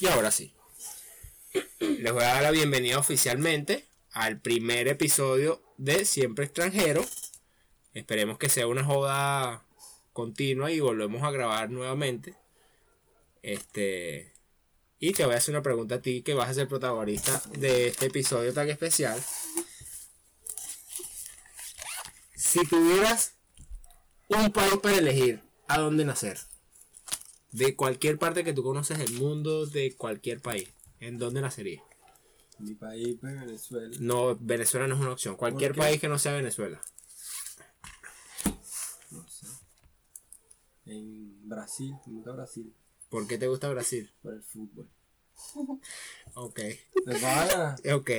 Y ahora sí. Les voy a dar la bienvenida oficialmente al primer episodio de Siempre Extranjero. Esperemos que sea una joda continua y volvemos a grabar nuevamente. Este. Y te voy a hacer una pregunta a ti que vas a ser protagonista de este episodio tan especial. Si tuvieras un país para elegir a dónde nacer, de cualquier parte que tú conoces del mundo, de cualquier país, ¿en dónde nacerías? Mi país, pues Venezuela. No, Venezuela no es una opción. Cualquier país que no sea Venezuela. No sé. En Brasil, me gusta Brasil. ¿Por qué te gusta Brasil? Por el fútbol. Ok. Ok.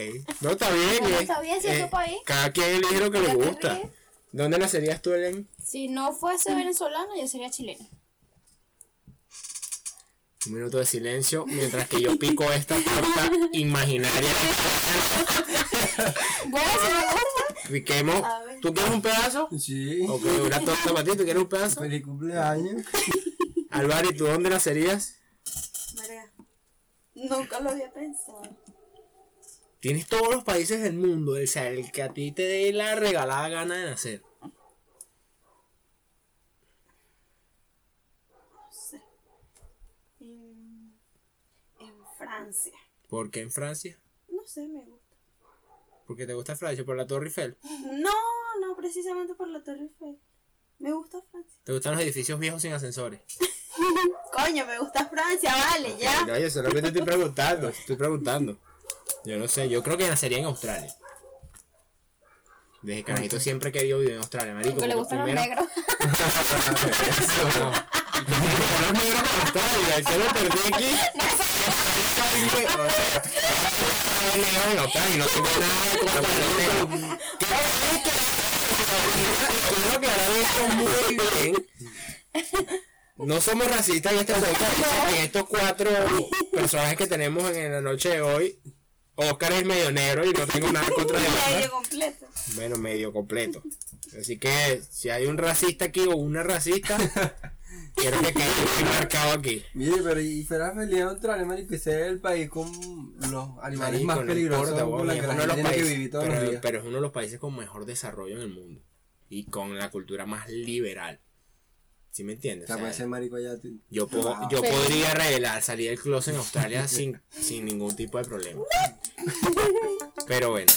No, está bien. No, eh. está bien, si es tu país. Cada quien elige lo que le ¿Para qué gusta. ¿Dónde nacerías tú, Elen? Si no fuese venezolano, yo sería chileno. Un minuto de silencio mientras que yo pico esta torta imaginaria. Piquemos. ¿Tú quieres un pedazo? Sí. Ok, una torta para ti. ¿Tú quieres un pedazo? Feliz cumpleaños. Álvaro, ¿y tú dónde nacerías? Verga. Nunca lo había pensado. Tienes todos los países del mundo, o sea, el que a ti te dé la regalada gana de nacer. No sé. En, en Francia. ¿Por qué en Francia? No sé, me gusta. Porque te gusta Francia, por la Torre Eiffel. No, no precisamente por la Torre Eiffel. Me gusta Francia. ¿Te gustan los edificios viejos sin ascensores? Coño, me gusta Francia, vale, ya. No, yo solamente estoy preguntando, estoy preguntando. Yo no sé, yo creo que nacería en Australia. Desde carajito siempre he querido vivir en Australia, marico. Porque le gustan los negros. Los negros en Australia, yo lo perdí aquí. No tengo nada contra los negros. Quiero aclarar esto muy bien. No somos racistas en este podcast. En estos cuatro personajes que tenemos en la noche de hoy, Oscar es medio negro y no tengo nada contra de Medio Oscar. completo. Bueno, medio completo. Así que si hay un racista aquí o una racista, quiero que quede muy marcado aquí. Mire, pero y fuera feliz en Australia, marico, ese es el país con los animales Marico, más no peligrosos importa, con weón, los es que la uno de los tiene que países- vivir todos los pero, días. pero es uno de los países con mejor desarrollo en el mundo y con la cultura más liberal. ¿Sí me entiendes? O sea, sea, ser marico allá. yo puedo, Wow. yo podría revelar, salir del closet en Australia sin, sin ningún tipo de problema. Pero bueno.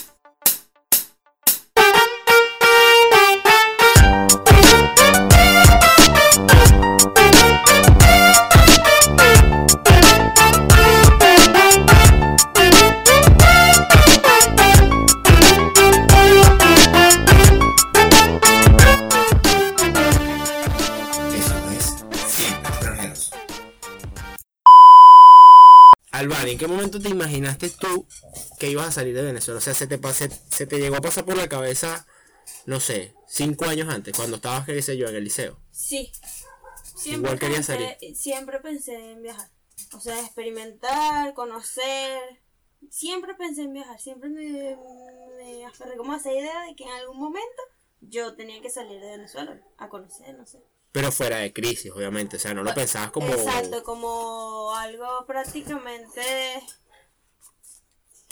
Imaginaste tú que ibas a salir de Venezuela? O sea, se te, pase- se te llegó a pasar por la cabeza, no sé, cinco años antes, cuando estabas, qué sé yo, en el liceo. Sí. Igual quería pensé, siempre pensé en viajar. O sea, experimentar, conocer. Siempre pensé en viajar. Siempre me, me aferré como a esa idea de que en algún momento yo tenía que salir de Venezuela a conocer, no sé. Pero fuera de crisis, obviamente. O sea, no lo pensabas como. Exacto, como algo prácticamente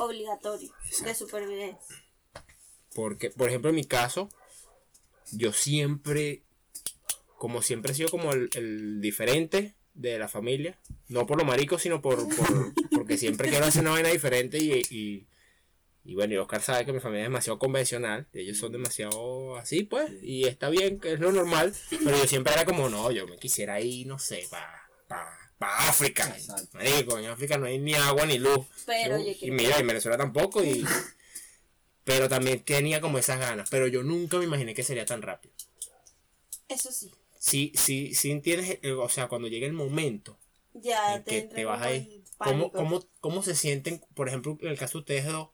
obligatorio de supervivencia. Porque, por ejemplo, en mi caso, yo siempre, como siempre he sido como el, el diferente de la familia, no por lo marico, sino por, por- porque siempre quiero hacer una vaina diferente y, y, y bueno, y Oscar sabe que mi familia es demasiado convencional, ellos son demasiado así, pues, y está bien, que es lo normal, pero yo siempre era como, no, yo me quisiera ir, no sé, para pa, África, Exacto. marico, en África no hay ni agua ni luz, Pero yo- yo y mira, en Venezuela tampoco, y pero también tenía como esas ganas, pero yo nunca me imaginé que sería tan rápido. Eso sí. Sí, sí, sí entiendes, eh, o sea, cuando llegue el momento Ya en te que te vas como a el ir, ¿cómo, cómo, ¿cómo se sienten, por ejemplo, en el caso de ustedes dos,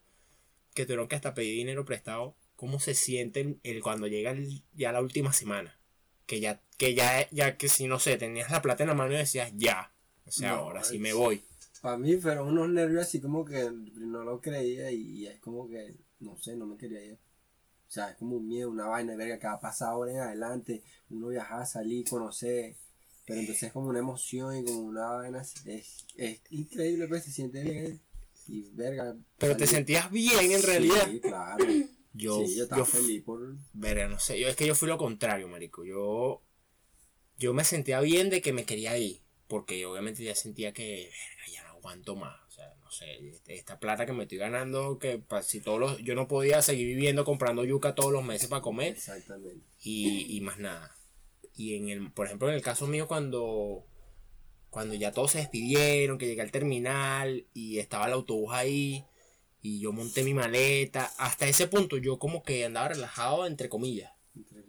que tuvieron que hasta pedir dinero prestado, cómo se sienten el, cuando llega el- ya la última semana? Que ya, que ya, ya que si no sé, tenías la plata en la mano y decías, ya, o sea, No, ahora sí me voy. Para mí fueron unos nervios así como que no lo creía y es como que, no sé, no me quería ir. O sea, es como un miedo, una vaina, verga, que va a pasar ahora en adelante. Uno viajar, salir, conocer. Pero entonces es como una emoción y como una vaina. Es, es increíble, pues se siente bien. Y verga. Pero te sentías bien en realidad. Sí, claro. Yo, sí, yo yo, estaba fu- feliz por. verga, no sé, yo es que yo fui lo contrario, marico. Yo, yo me sentía bien de que me quería ir, porque yo obviamente ya sentía que, verga, ya no aguanto más. O sea, no sé, esta plata que me estoy ganando, que si todos los, yo no podía seguir viviendo comprando yuca todos los meses para comer Exactamente. y, y más nada. Y en el, por ejemplo, en el caso mío cuando, cuando ya todos se despidieron, que llegué al terminal y estaba el autobús ahí y yo monté mi maleta, hasta ese punto yo como que andaba relajado, entre comillas. Entre comillas.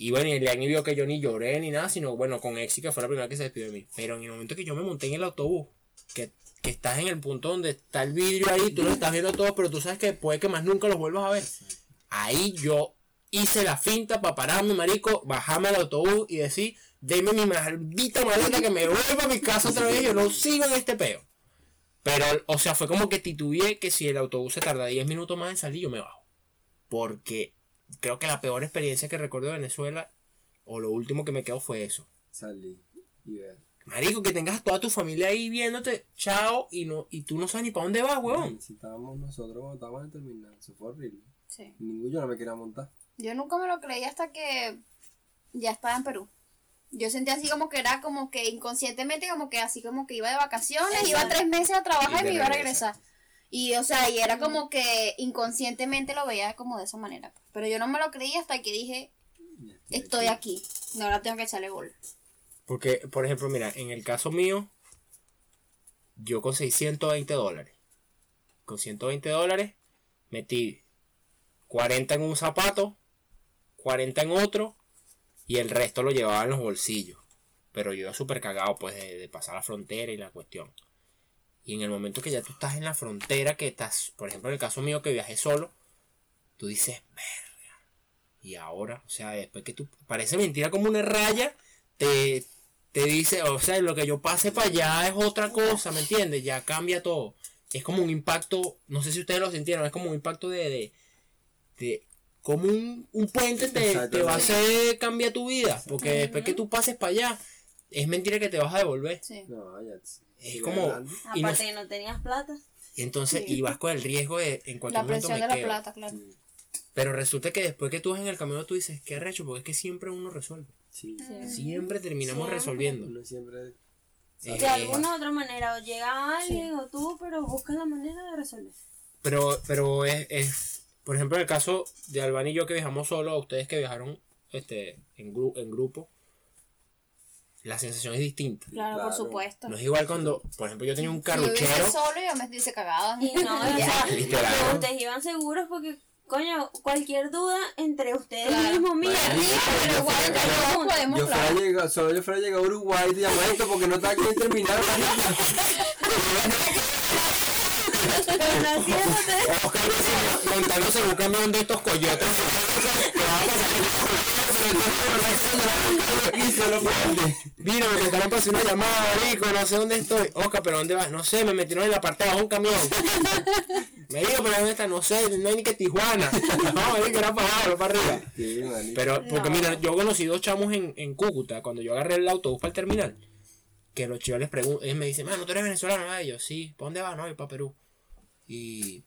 Y bueno, y Eliani vio que yo ni lloré ni nada, sino bueno, con Exi que fue la primera que se despidió de mí. Pero en el momento que yo me monté en el autobús, que, que estás en el punto donde está el vidrio ahí, tú lo estás viendo todo, pero tú sabes que puede que más nunca los vuelvas a ver. Ahí yo hice la finta para pararme, marico, bajarme al autobús y decir, deme mi maldita maleta que me vuelva a mi casa otra vez, yo no sigo en este peo. Pero, o sea, fue como que titubeé que si el autobús se tarda 10 minutos más en salir, yo me bajo. Porque creo que la peor experiencia que recuerdo de Venezuela, o lo último que me quedó fue eso. Salí y ver. Marico, que tengas a toda tu familia ahí viéndote, chao, y no y tú no sabes ni para dónde vas, weón. Si estábamos nosotros cuando estábamos en el terminal, eso fue horrible. Sí. Ningún yo no me quería montar. Yo nunca me lo creí hasta que ya estaba en Perú. Yo sentía así como que era como que inconscientemente como que así como que iba de vacaciones, iba tres meses a trabajar Y y me iba a regresar. Y o sea, y era como que inconscientemente lo veía como de esa manera. Pero yo no me lo creí hasta que dije, estoy aquí. Ahora tengo que echarle gol. Porque, por ejemplo, mira, en el caso mío, yo con 620 dólares. Con 120 dólares metí 40 en un zapato, 40 en otro, y el resto lo llevaba en los bolsillos. Pero yo iba súper cagado, pues, de, de pasar la frontera y la cuestión. Y en el momento que ya tú estás en la frontera, que estás, por ejemplo, en el caso mío que viajé solo, tú dices, verga. Y ahora, o sea, después que tú, parece mentira como una raya, te, te dice, o sea, lo que yo pase para allá es otra cosa, ¿me entiendes? Ya cambia todo. Es como un impacto, no sé si ustedes lo sintieron, es como un impacto de, de, de- como un, un puente te, te va a hacer cambiar tu vida, porque después que tú pases para allá, es mentira que te vas a devolver. Sí. No, ya. Es como, y no- Aparte que no tenías plata. y entonces, Sí. y vas con el riesgo de en cualquier La momento presión me de la plata, claro. Pero resulta que después que tú vas en el camino, tú dices, qué recho, porque es que siempre uno resuelve. sí. Siempre terminamos Siempre. resolviendo. Uno siempre. Eh, De alguna u otra manera, o llega alguien o tú, pero buscas la manera de resolver. Pero, pero es, es, por ejemplo, en el caso de Albán y yo que viajamos solo, a ustedes que viajaron este, en, gru- en grupo, la sensación es distinta. Claro, por Claro. supuesto. No es igual cuando, por ejemplo, yo tenía un Si yo carruchero. solo yo me dice cagada. Y no, o sea, Literal. pero ustedes iban seguros porque, coño, cualquier duda entre ustedes Claro. mismos, mira, Marico, pero igual entre todos podemos Yo llegar, solo yo fuera a llegar a Uruguay de momento porque no está aquí. Oscar montándose en un camión de estos coyotes. Mira, me tocaron para hacer una llamada, marico, no sé dónde estoy. Oscar, ¿pero dónde vas? No sé, me metieron en la parte de abajo un camión. Me dijo, pero ¿dónde está? No sé, no hay ni que Tijuana. No, me dijo que era para abajo, no para arriba. Pero, porque No. mira, yo conocí dos chamos en, en Cúcuta, cuando yo agarré el autobús para el terminal, que los chicos les preguntan, ellos me dicen, mano, ¿tú eres venezolano? Y yo, sí, ¿para dónde vas? No, yo para Perú. Y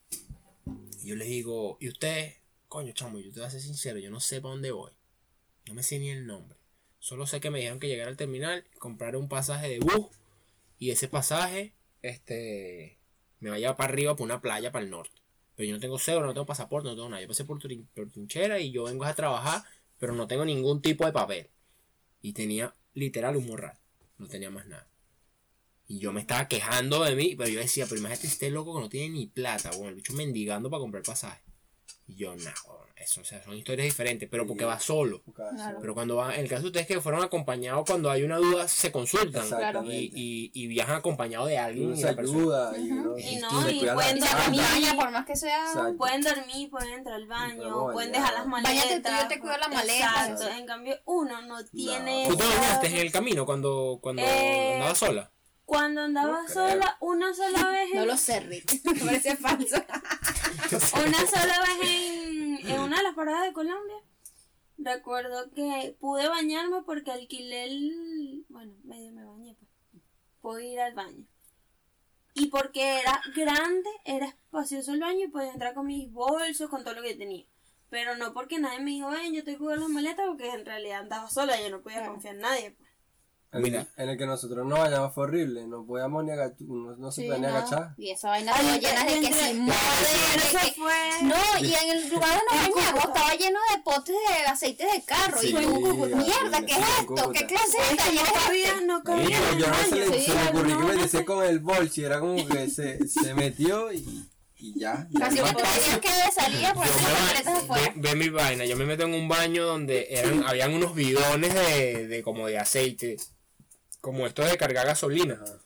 y yo les digo, ¿y usted? Coño, chamo, yo te voy a ser sincero, yo no sé para dónde voy. No me sé ni el nombre. Solo sé que me dijeron que llegara al terminal, comprar un pasaje de bus, y ese pasaje, este, me va a llevar para arriba, por una playa, para el norte. Pero yo no tengo cédula, no tengo pasaporte, no tengo nada. Yo pasé por, por trinchera y yo vengo a trabajar, pero no tengo ningún tipo de papel. Y tenía literal un morral. No tenía más nada. Y yo me estaba quejando de mí, pero yo decía, pero imagínate este loco que no tiene ni plata, bueno, el bicho mendigando para comprar pasaje. Y yo, no, eso, o sea, son historias diferentes, pero porque va solo. Claro. Pero cuando va, en el caso de ustedes que fueron acompañados, cuando hay una duda, se consultan. Y, y, y viajan acompañados de alguien. Y se ayuda y uno Y no, se y pueden dormir. por más que sea. Exacto. Pueden dormir, pueden entrar al baño, pueden dejar las maletas. Tú, yo te cuido la maleta. Exacto, en cambio uno no tiene... ¿Tú te bañaste en el camino cuando, cuando Eh, andabas sola? Cuando andaba No sola, una sola vez en, No lo sé, Rick. Me parece falso. una sola vez en, en una de las paradas de Colombia. recuerdo que pude bañarme porque alquilé el... Bueno, medio me bañé, pues. Puedo ir al baño. Y porque era grande, era espacioso el baño y podía entrar con mis bolsos, con todo lo que tenía. Pero no porque nadie me dijo, ven, yo te cuido las maletas, porque en realidad andaba sola, yo no podía Claro. confiar en nadie. El, Mira. en el que nosotros nos bañamos fue horrible. No podíamos ni agachar. No, no se Sí, podía ni no. agachar. Y esa vaina estaba llena de que entre- se mueve, de que- fue... No, y en el lugar donde nos bañamos estaba lleno de potes de aceite de carro. Sí, y tú, Cúcuta. mierda, ¿qué es Sí, esto? ¿Qué clase de taller no es este? no cabía yo no se, le, sí, se me ocurrió que no, me no dice con el bolso y era como que se, se metió y, y ya. no que tenías que salir a Yo ponerte me las ba- maletas afuera. ve, ve mi vaina, yo me meto en un baño donde eran, habían unos bidones de, de como de aceite, como estos de cargar gasolina. Ajá.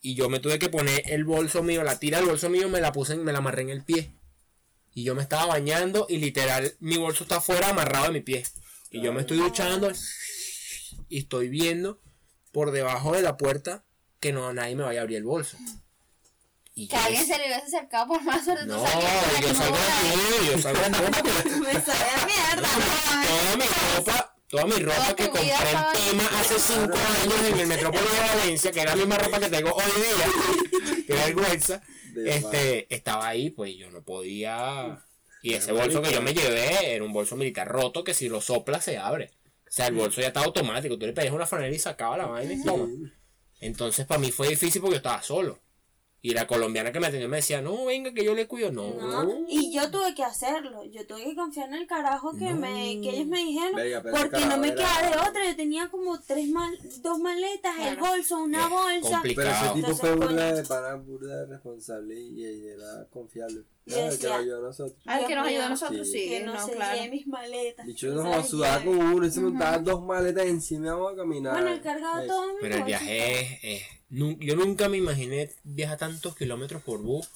Y yo me tuve que poner el bolso mío, la tira del bolso mío, me la puse, me la amarré en el pie. Y yo me estaba bañando y literal mi bolso está afuera amarrado de mi pie. Y yo me estoy duchando y estoy viendo por debajo de la puerta que no nadie me vaya a abrir el bolso. Y Que alguien se le hubiese acercado por más sobre no, yo salgo así, yo salgo así. Me sabe a mierda. toda mi ropa, toda mi ropa Toda que compré en Pima hace 5 años en el Metrópoli de Valencia, que era la misma ropa que tengo hoy día, que vergüenza, este, estaba ahí, pues yo no podía. Y ese bolso que yo me llevé era un bolso militar roto que si lo soplas se abre. O sea, el bolso ya estaba automático. Tú le pedías una franela y sacaba la vaina y toma. Entonces para mí fue difícil porque yo estaba solo. Y la colombiana que me atendió me decía, no, venga que yo le cuido. No, No, y yo tuve que hacerlo. Yo tuve que confiar en el carajo que, me, que ellos me dijeron. Porque no me quedaba de otra. Yo tenía como tres mal, dos maletas, el bolso, una bolsa. complicado. Pero ese tipo Entonces, fue burda de pana, burda de responsable y, y era confiable. Yo que decía- nos ayudó a nosotros. Al que nos ayudó a nosotros, sí. sí. que no, no, se claro. lleve mis maletas. Dicho, que nos las sudaba lleve. con uno y se montaban dos maletas encima vamos a caminar. Bueno, él cargaba Es- todo mi Pero el viaje es, es- nu- Yo nunca me imaginé viajar tantos kilómetros por bus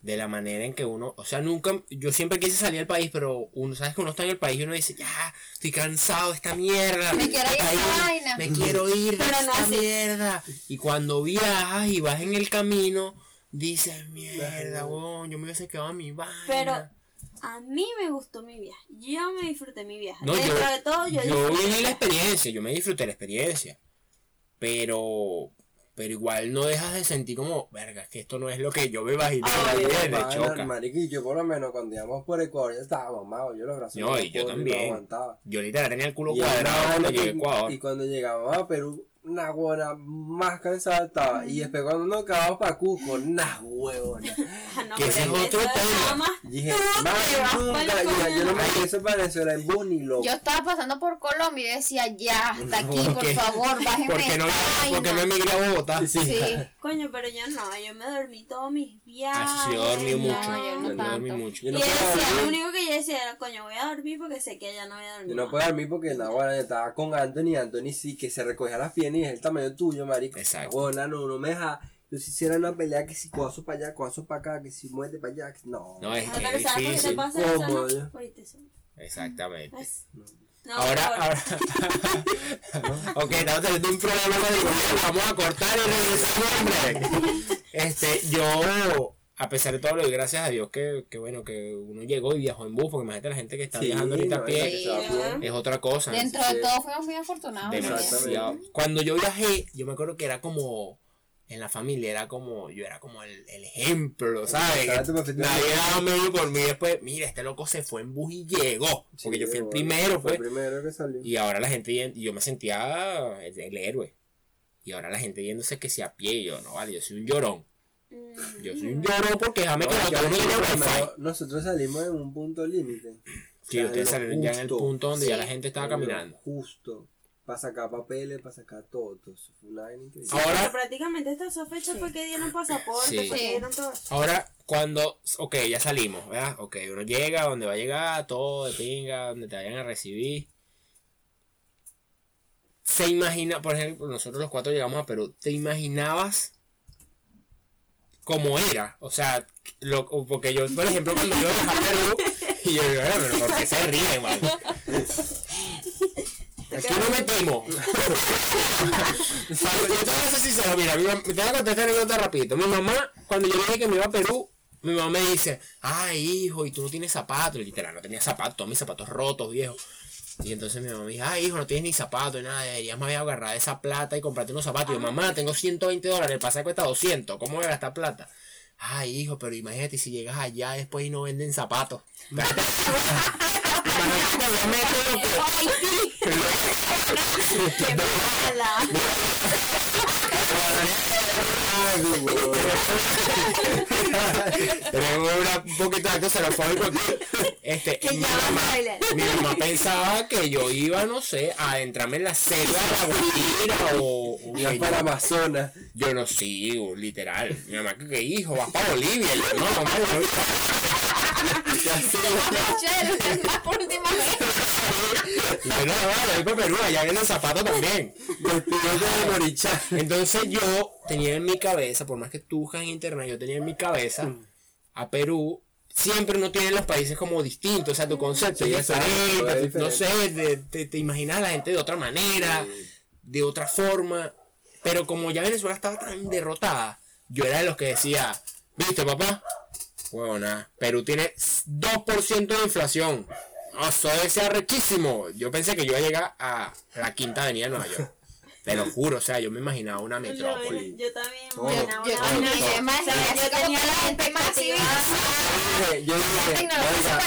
de la manera en que uno. O sea, nunca. Yo siempre quise salir del país, pero uno, sabes que uno está en el país y uno dice, ya, estoy cansado de esta mierda. Me quiero ir a País, vaina". Me quiero ir de Pero no esta así. mierda. Y cuando viajas y vas en el camino, dices, mierda, weón, yo me hubiese quedado en mi vaina. Pero a mí me gustó mi viaje. Yo me disfruté mi viaje. No, Dentro yo, de todo, yo, yo disfruté viví la experiencia, yo me disfruté la experiencia. Pero, pero igual no dejas de sentir como, verga, que esto no es lo que yo me imaginé. Ay, me pana, choca. marico, y yo por lo menos cuando íbamos por Ecuador ya estaba mamado, yo los brazos No, y yo también. aguantaba. Yo literal tenía el culo Y, cuadrado cuando y- llegué a Ecuador. y cuando llegamos a Perú, una huevona más cansada estaba. Y después cuando nos acabamos para Cusco, una huevona. No, Que ese es otro tema. dije, más nunca, mira, yo no me regreso para Venezuela en bus ni loco. Yo estaba pasando por Colombia y decía, ya, hasta aquí, ¿Por favor, bájenme Porque no, porque no emigré a Bogotá. Sí. Coño, pero yo no, yo me dormí todos mis viajes. Ah, sí, yo dormí mucho. no, yo no Yo dormí tanto. mucho. Yo Y no yo puedo decía, lo único que yo decía era, coño, voy a dormir porque sé que ella no voy a dormir. Yo no puedo dormir porque yo estaba con Anthony, Anthony sí que se recogía las piernas y es el tamaño tuyo, marico. Exacto. Bueno, no, no me deja. Yo si hiciera una pelea que si coazo para allá, coazo para acá, que si muerte para allá, que- no. No, es, Ah, es pero ¿sabes por qué te difícil. pasa eso. Exactamente. ¿Ves? No, Ahora, ahora. ok, estamos teniendo un problema de. Vamos a cortar y regresamos. Este, yo, a pesar de todo, le doy gracias a Dios que, que bueno, que uno llegó y viajó en bus, porque imagínate la gente que está Sí, viajando ahorita a no, pie, es Sí, otra cosa. Dentro Sí. de todo fuimos muy afortunados. Demasiado. Cuando yo viajé, yo me acuerdo que era como. En la familia era como. Yo era como el, el ejemplo, ¿sabes? Que Nadie daba medio por mí después. Mira, este loco se fue en bus y llegó. Porque yo fui el primero, fue pues. el primero que salió. Y ahora la gente, yendo- y yo me sentía el, el héroe. Y ahora la gente yéndose que si a pie, y yo no, vale, yo soy un llorón. Yo soy un llorón porque déjame que No, no ya tengo ni nosotros, salimos en un punto límite. Sí, Ya ustedes lo salieron ya en el punto donde ya la gente estaba caminando. Justo. Para sacar papeles, para sacar todo. todo eso fue una vaina increíble. Ahora- Pero prácticamente esta esa fecha fue que dieron pasaporte, Sí. fue que Sí. dieron todo. Ahora, cuando, ok, ya salimos, ¿verdad? Ok, uno llega donde va a llegar, todo de pinga, donde te vayan a recibir. Se imagina, por ejemplo, nosotros los cuatro llegamos a Perú, ¿te imaginabas cómo era? O sea, lo, porque yo, por ejemplo, cuando yo a Perú, y yo digo, "Eh, pero ¿por qué se ríen, man? Aquí no metimos. Cuando- yo te voy a ser sincero, mira, te voy a contar esta anécdota rapidito. Mi mamá, cuando yo dije que me iba a Perú, Mi mamá me dice, ay hijo, y tú no tienes zapatos. Y literal, no tenía zapatos, todos mis zapatos rotos, viejo. Y entonces mi mamá me dice, ay hijo, no tienes ni zapatos, ni nada. Me había agarrado esa plata y comprarte unos zapatos. Y yo, mamá, tengo 120 dólares, el pasaje cuesta 200. ¿Cómo voy a gastar plata? Ay, hijo, pero imagínate si llegas allá después y no venden zapatos. Tenemos una- un poquito de aquí. Este, Que mi, ya van a mamá, mi mamá pensaba que yo iba, no sé, a adentrarme en la selva de la Guajira o, o para yo, Amazonas. yo no sigo, literal. Mi mamá, que hijo? Vas para Bolivia. No, mamá, por última vez. Yo, no, vale, voy para Perú, allá venden zapatos también. Despídete de Morichá. Entonces yo tenía en mi cabeza, por más que tú buscas en internet, yo tenía en mi cabeza a Perú. Siempre uno tiene los países como distintos, o sea, tu concepto Sí, es diferente, es no diferente. sé, te, te, te imaginas a la gente de otra manera, de otra forma, pero como ya Venezuela estaba tan derrotada, yo era de los que decía, ¿viste papá? Bueno, nada, Perú tiene 2% de inflación, no, eso debe ser arrechísimo, yo pensé que yo iba a llegar a la quinta avenida de Nueva York, te lo juro, o sea, yo me imaginaba una metrópoli. Yo, yo también. Bueno, Yo una sea, yo tenía como la gente más civilizada. Yo La dije, tecnología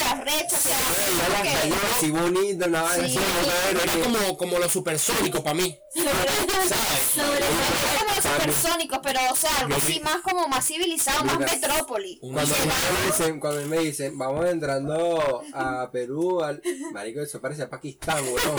oiga, Era como lo supersónico para mí. ¿sabes? Los supersónicos, pero o sea, algo así más como más civilizado, más metrópoli. Cuando a me dicen, cuando a me dicen, vamos entrando a Perú, al marico, eso parecía Pakistán, weón.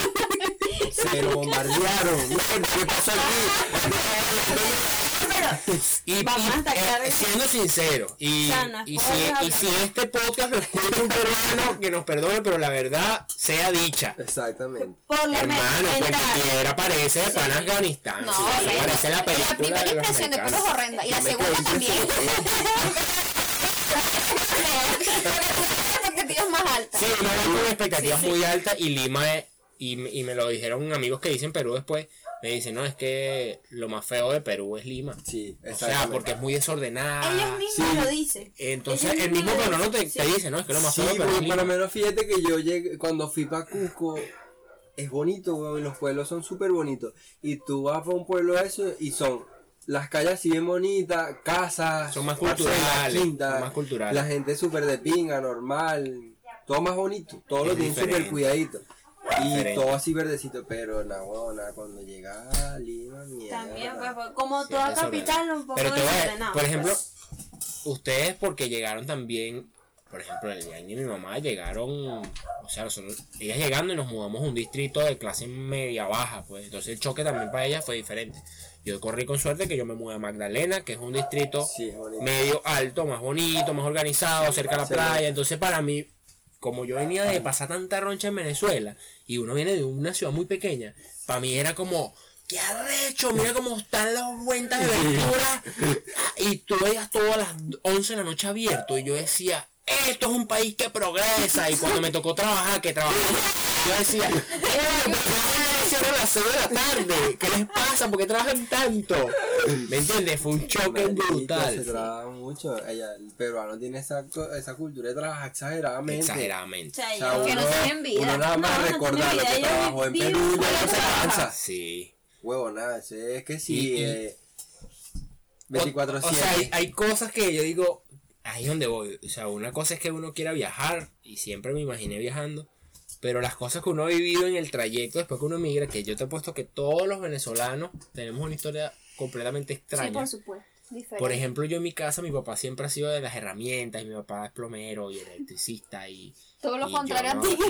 Se lo bombardearon. ¿Qué pasó aquí? Y, Vamos y, a atacar eh, siendo sincero, y, no y, si, hablar. y si este podcast lo escucha un peruano, que nos perdone, pero la verdad sea dicha. Exactamente. Por lo menos Hermano, pues entrar. piedra parece de pan Afganistán. No, sí, parece la película. La primera de los impresión de es horrenda. Y la segunda también. expectativas más altas. Sí, va con expectativas muy altas y Lima es, y, y me lo dijeron amigos que dicen Perú después, me dicen, no, es que lo más feo de Perú es Lima. Sí, O sea, porque es muy desordenada. Ellos mismos sí. lo dicen. Entonces, Ellos el mismo lo peruano te, dicen, te sí. dice, no, es que lo más Sí, feo de Perú es porque por lo Lima. menos fíjate que yo llegué, cuando fui para Cusco, es bonito, weón, y los pueblos son súper bonitos. Y tú vas para un pueblo de eso y son las calles así bien bonitas, casas, Son más culturales, quintas, son más culturales. La gente es súper de pinga, normal, todo más bonito, todo Es lo tienen súper cuidadito. Y Diferente. todo así verdecito, pero na, huevona, cuando llega a Lima, mierda. También, pues, pues, como Sí, toda capital, un poco Pero te voy a desordenado. por ejemplo, pues. ustedes porque llegaron también, por ejemplo, el y mi mamá llegaron, o sea, nosotros, ellas llegando y nos mudamos a un distrito de clase media baja, pues entonces el choque también para ellas fue diferente. Yo corrí con suerte que yo me mudé a Magdalena, que es un distrito Sí, es bonito. medio alto, más bonito, más organizado, cerca de la playa. Entonces, para mí, como yo venía de pasar tanta roncha en Venezuela y uno viene de una ciudad muy pequeña, para mí era como, qué arrecho, mira cómo están las cuentas de Ventura. Y tú veías todo a las 11 de la noche abierto y yo decía, esto es un país que progresa. Y cuando me tocó trabajar, que trabajaba, yo decía, "Eh, ¿por qué cierran a las 6 de la tarde? ¿Qué les pasa? ¿Por qué trabajan tanto? ¿Me entiendes? Fue un choque Marico, brutal. Se trabaja mucho. Ella, el peruano tiene esa, esa cultura de trabajar exageradamente. O Exageradamente. O sea, no uno, tienen vida. uno nada más No, no recordar lo que trabajó en Perú, ya no se cansa. Sí. Huevo, nada, ese es que sí, Y- y- eh, O- 24 O, sea, hay, hay cosas que yo digo, ahí es donde voy. O sea, una cosa es que uno quiera viajar, y siempre me imaginé viajando, pero las cosas que uno ha vivido en el trayecto después que uno migra, que yo te he puesto que todos los venezolanos tenemos una historia completamente Sí, extraña. por supuesto. Diferente. Por ejemplo, yo en mi casa, mi papá siempre ha sido de las herramientas, y mi papá es plomero y electricista y... Todo lo y contrario yo a no- ti. no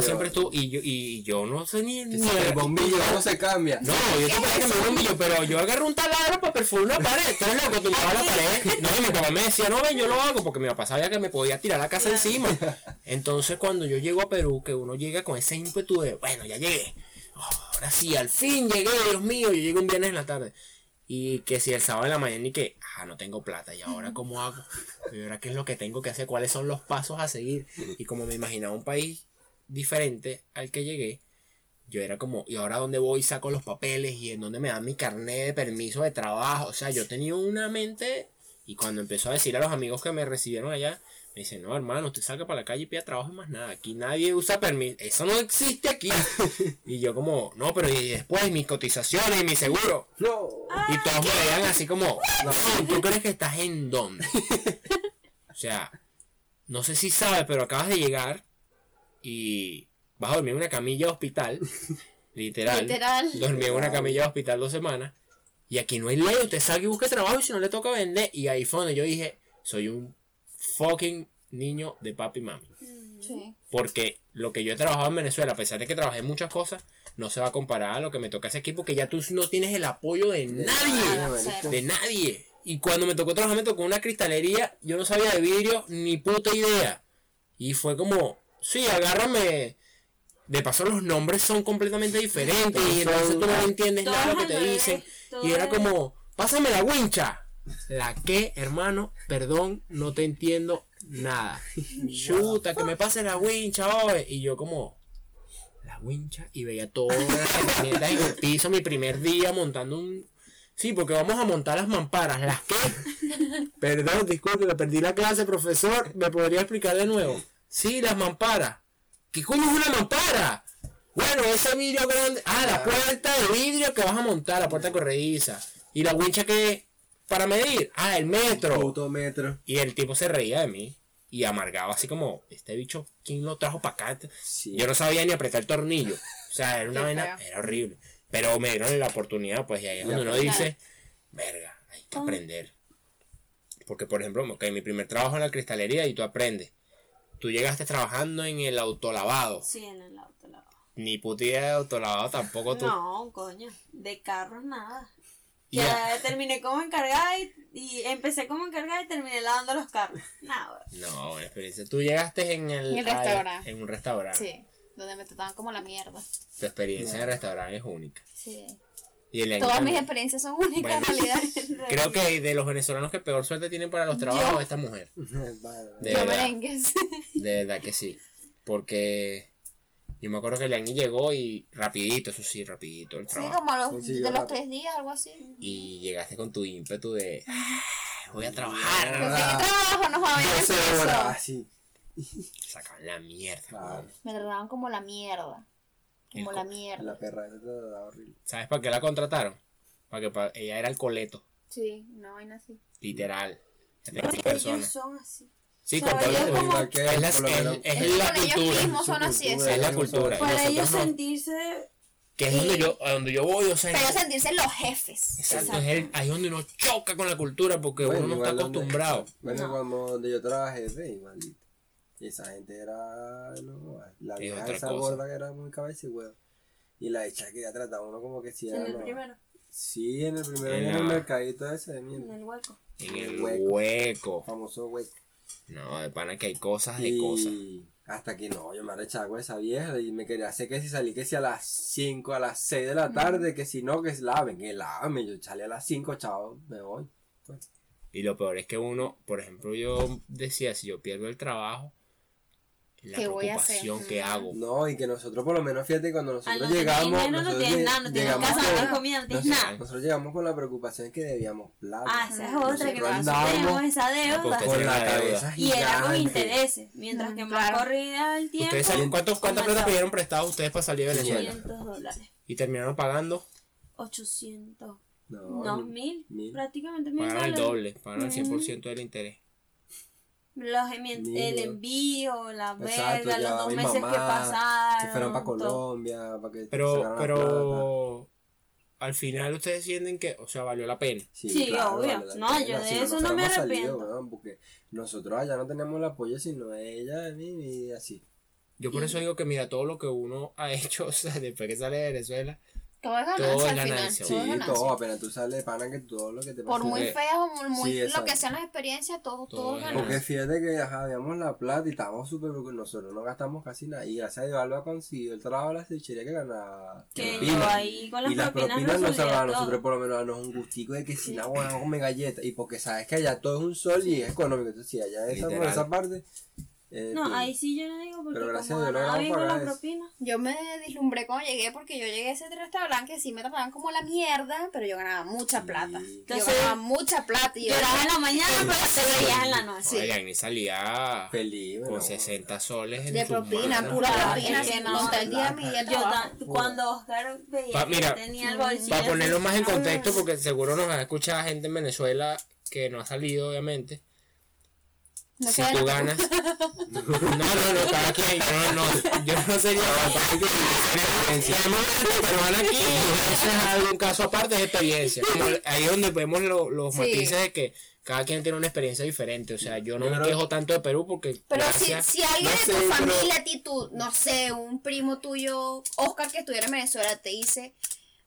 Siempre estuvo a y yo, y yo no sé ni, ni el bombillo no se cambia. No, yo te puedo que me bombillo, pero yo agarré un taladro para perforar una pared. Tú eres loco, tumbaba la pared. No, y mi papá me decía, no, ven, yo lo hago, porque mi papá sabía que me podía tirar la casa encima. Entonces, cuando yo llego a Perú, que uno llega con ese ímpetu de, bueno, ya llegué. Oh, ahora sí, al fin llegué, Dios mío, yo llego un viernes en la tarde. Y que si el sábado en la mañana y que, ah, no tengo plata, ¿y ahora cómo hago? ¿Y ahora qué es lo que tengo que hacer? ¿Cuáles son los pasos a seguir? Y como me imaginaba un país diferente al que llegué, yo era como, ¿y ahora dónde voy? Saco los papeles y en dónde me dan mi carnet de permiso de trabajo. O sea, yo tenía una mente y cuando empezó a decir a los amigos que me recibieron allá, me dicen, no, hermano, usted salga para la calle y pida trabajo y más nada. Aquí nadie usa permiso. Eso no existe aquí. y yo como, no, pero y después mis cotizaciones y mi seguro. No. Y todos me veían así como, no, ¿tú crees que estás en dónde? O sea, no sé si sabes, pero acabas de llegar y vas a dormir en una camilla de hospital. Literal. Literal. Dormí en una camilla de hospital dos semanas. Y aquí no hay ley, usted salga y busque trabajo y si no le toca vender. Y ahí fue donde yo dije, soy un fucking niño de papi y mami. Sí. Porque lo que yo he trabajado en Venezuela, a pesar de que trabajé en muchas cosas, no se va a comparar a lo que me toca ese equipo, que ya tú no tienes el apoyo de nadie. Nada. De nadie. Y cuando me tocó trabajar, me tocó una cristalería, yo no sabía de vidrio, ni puta idea. Y fue como, sí, agárrame. De paso, los nombres son completamente diferentes y entonces tú no entiendes nada de lo que te dicen. Y era como, pásame la wincha. ¿La qué, hermano? Perdón, no te entiendo nada. Chuta, que me pase la wincha hoy. Y yo como, la wincha. Y veía todas las herramientas en el piso mi primer día montando un... Sí, porque vamos a montar las mamparas. ¿Las qué? Perdón, disculpe, me perdí la clase, profesor. ¿Me podría explicar de nuevo? Sí, las mamparas. ¿Qué coño es una mampara? Bueno, ese vidrio grande. Ah, la puerta de vidrio que vas a montar, la puerta corrediza. Y la wincha que para medir. Ah, el metro. Puto metro. Y el tipo se reía de mí. Y amargaba así como, este bicho, ¿quién lo trajo para acá? Sí. Yo no sabía ni apretar el tornillo. O sea, era una feo. era horrible. Pero me dieron la oportunidad, pues, y ahí es Ya, donde uno dice, verga, hay que aprender. Porque, por ejemplo, ok, mi primer trabajo en la cristalería y tú aprendes. Tú llegaste trabajando en el autolavado. Sí, en el auto lavado. Ni puta idea de autolavado tampoco tú. No, coño. De carros nada. Ya terminé como encargada y, y empecé como encargada y terminé lavando los carros. Nada. No, buena experiencia. Tú llegaste en el, En el restaurante. en un restaurante. Sí. Donde me trataban como la mierda. Tu experiencia en el restaurante es única. Sí. Y el Todas mis experiencias son únicas Bueno. en realidad. Creo que de los venezolanos que peor suerte tienen para los trabajos esta mujer. De Yo verdad. merengues. De verdad que sí. Porque yo me acuerdo que Leani llegó y rapidito, eso sí, rapidito el Sí, trabajo. como a los, Consiguió de los tres días, algo así. Y llegaste con tu ímpetu de "Ah, voy a trabajar. trabajo, no jodas. Así. Sacan la mierda. Claro. Me trataban como la mierda. Como El la mierda. La perra esa te da horrible. ¿Sabes para qué la contrataron? Para que pa- ella era el coleto, Sí, una vaina así. literal. Ellos son así. Sí, O sea, ellos el- como- que es la, es- es Ellos la con ellos cultura. mismos son así, cultura, Es la ellos cultura. Para nosotros ellos no. sentirse. Que es donde yo, a donde yo voy, o sea, Pero sentirse los jefes. exacto, es el- ahí es donde uno choca con la cultura porque Bueno, uno no está igual donde- acostumbrado. Bueno, No. cuando donde yo trabajé, ve, maldito. Y esa gente era. No, la Es vieja otra esa cosa. gorda que era muy cabeza y huevo. Y la hecha que ya trataba uno como que si En era. el no. primero. Sí, en el primero, En en el mercadito ese de En mierda. el hueco. En El el hueco. hueco. Famoso hueco. No, de pana que hay cosas de cosas. Hasta que no, yo me arrechaba con esa vieja y me quería hacer que si salí que si a las 5, a las 6 de la tarde, que si no, que se laven, que laven. Yo salí a las 5, chao, me voy. Y lo peor es que uno, por ejemplo, yo decía, si yo pierdo el trabajo, la ¿Qué voy a hacer? preocupación que hago. No, y que nosotros por lo menos, fíjate, cuando nosotros llegamos, nosotros tienes lle- nada, no tienes llegamos casa, no con- tienes comida, no tienes nosotros- nada. Nosotros llegamos con la preocupación que debíamos plata. Ah, esa es otra que nosotros tenemos esa deuda. con la cabeza Y era con intereses. Mientras que más corría el tiempo, ¿Ustedes saben cuántos, cuánta plata pidieron prestado ustedes para salir de Venezuela? 500 dólares. Y terminaron pagando, 800. No, mil. Prácticamente mil pagaron el doble, pagaron el 100% del interés. Los el envío, la verga, los dos meses que pasaron. Se fueron para. Colombia, para que Pero, pero, al final ustedes sienten que, o sea, valió la pena. Sí, obvio. la No, yo pena, de si eso no me arrepiento. weón, porque nosotros allá no teníamos el apoyo, sino ella, a mí y así. Yo por eso digo que mira, todo lo que uno ha hecho, o sea, después que sale de Venezuela, Todo es Todo ganancia es al final. ganancia, Todo es Sí, ganancia. todo, apenas tú sales de pana que todo lo que te Por pasa. muy Porque- feas o muy, muy- Sí, lo que sean las experiencias, todo, Todo todo, es es Porque ganancia. fíjate que ajá, habíamos la plata y estábamos súper porque nosotros no gastamos casi nada. Y gracias a Dios Alba consiguió el trabajo de la cevichería que ganaba. Que yo ahí con las y las propinas propinas nos a todo. nosotros por lo menos darnos un gustico de que si no, bueno, come galletas. Y porque sabes que allá todo es un sol y es económico. Entonces, si allá esa, por esa parte. Eh, No, pues, ahí sí yo no digo porque Pero gracias a como Dios ganaba bien con la propina. Yo me deslumbré cuando llegué porque yo llegué a ese restaurante que sí me trataban como la mierda, pero yo ganaba mucha plata. Yo Entonces, ganaba mucha plata. Y yo Llorabas en la mañana, pero te veías en la noche. Oigan, ni salía Feliz, con bueno. 60 soles en de propina, mano. pura propina, que no, contar el día de mi Yo cuando Oscar veía Pa- que tenía el bolsillo. Para ponerlo más en contexto, porque seguro nos va a escuchar gente en Venezuela que no ha salido, obviamente. No si sé, tú ganas. No, no, no, cada quien. No, no, yo no sería capaz de Tenemos gente peruana aquí. Eso es algún caso aparte de experiencia. Como ahí es donde vemos lo- los Sí. matices de que cada quien tiene una experiencia diferente. O sea, yo no Yo me quejo tanto de Perú porque. Pero gracias- si, si alguien no de sé, tu pero- familia, a ti, tú, no sé, un primo tuyo, Oscar, que estuviera en Venezuela, te dice,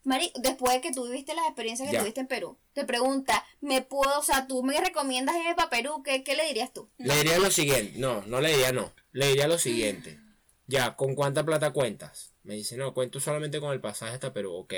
Mari, después de que tú viviste las experiencias que Ya. tuviste en Perú, te pregunta, ¿me puedo, o sea, tú me recomiendas irme para Perú? ¿Qué, ¿Qué le dirías tú? Le diría lo siguiente, no, no le diría no, le diría lo siguiente. Ya, ¿con cuánta plata cuentas? Me dice, no, cuento solamente con el pasaje hasta Perú, ok.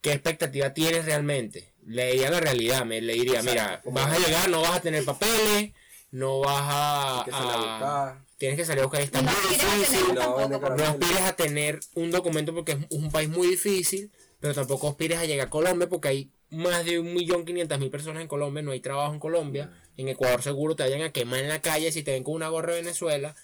¿Qué expectativa tienes realmente? Le diría la realidad, me le diría, mira, vas a llegar, no vas a tener papeles, no vas a... Tienes que salir a buscar, está Y no muy difícil. no, aspires a tener un documento porque es un país muy difícil, pero tampoco aspires a llegar a Colombia porque hay más de un millón quinientas mil personas en Colombia, no hay trabajo en Colombia. En Ecuador seguro te vayan a quemar en la calle si te ven con una gorra de Venezuela.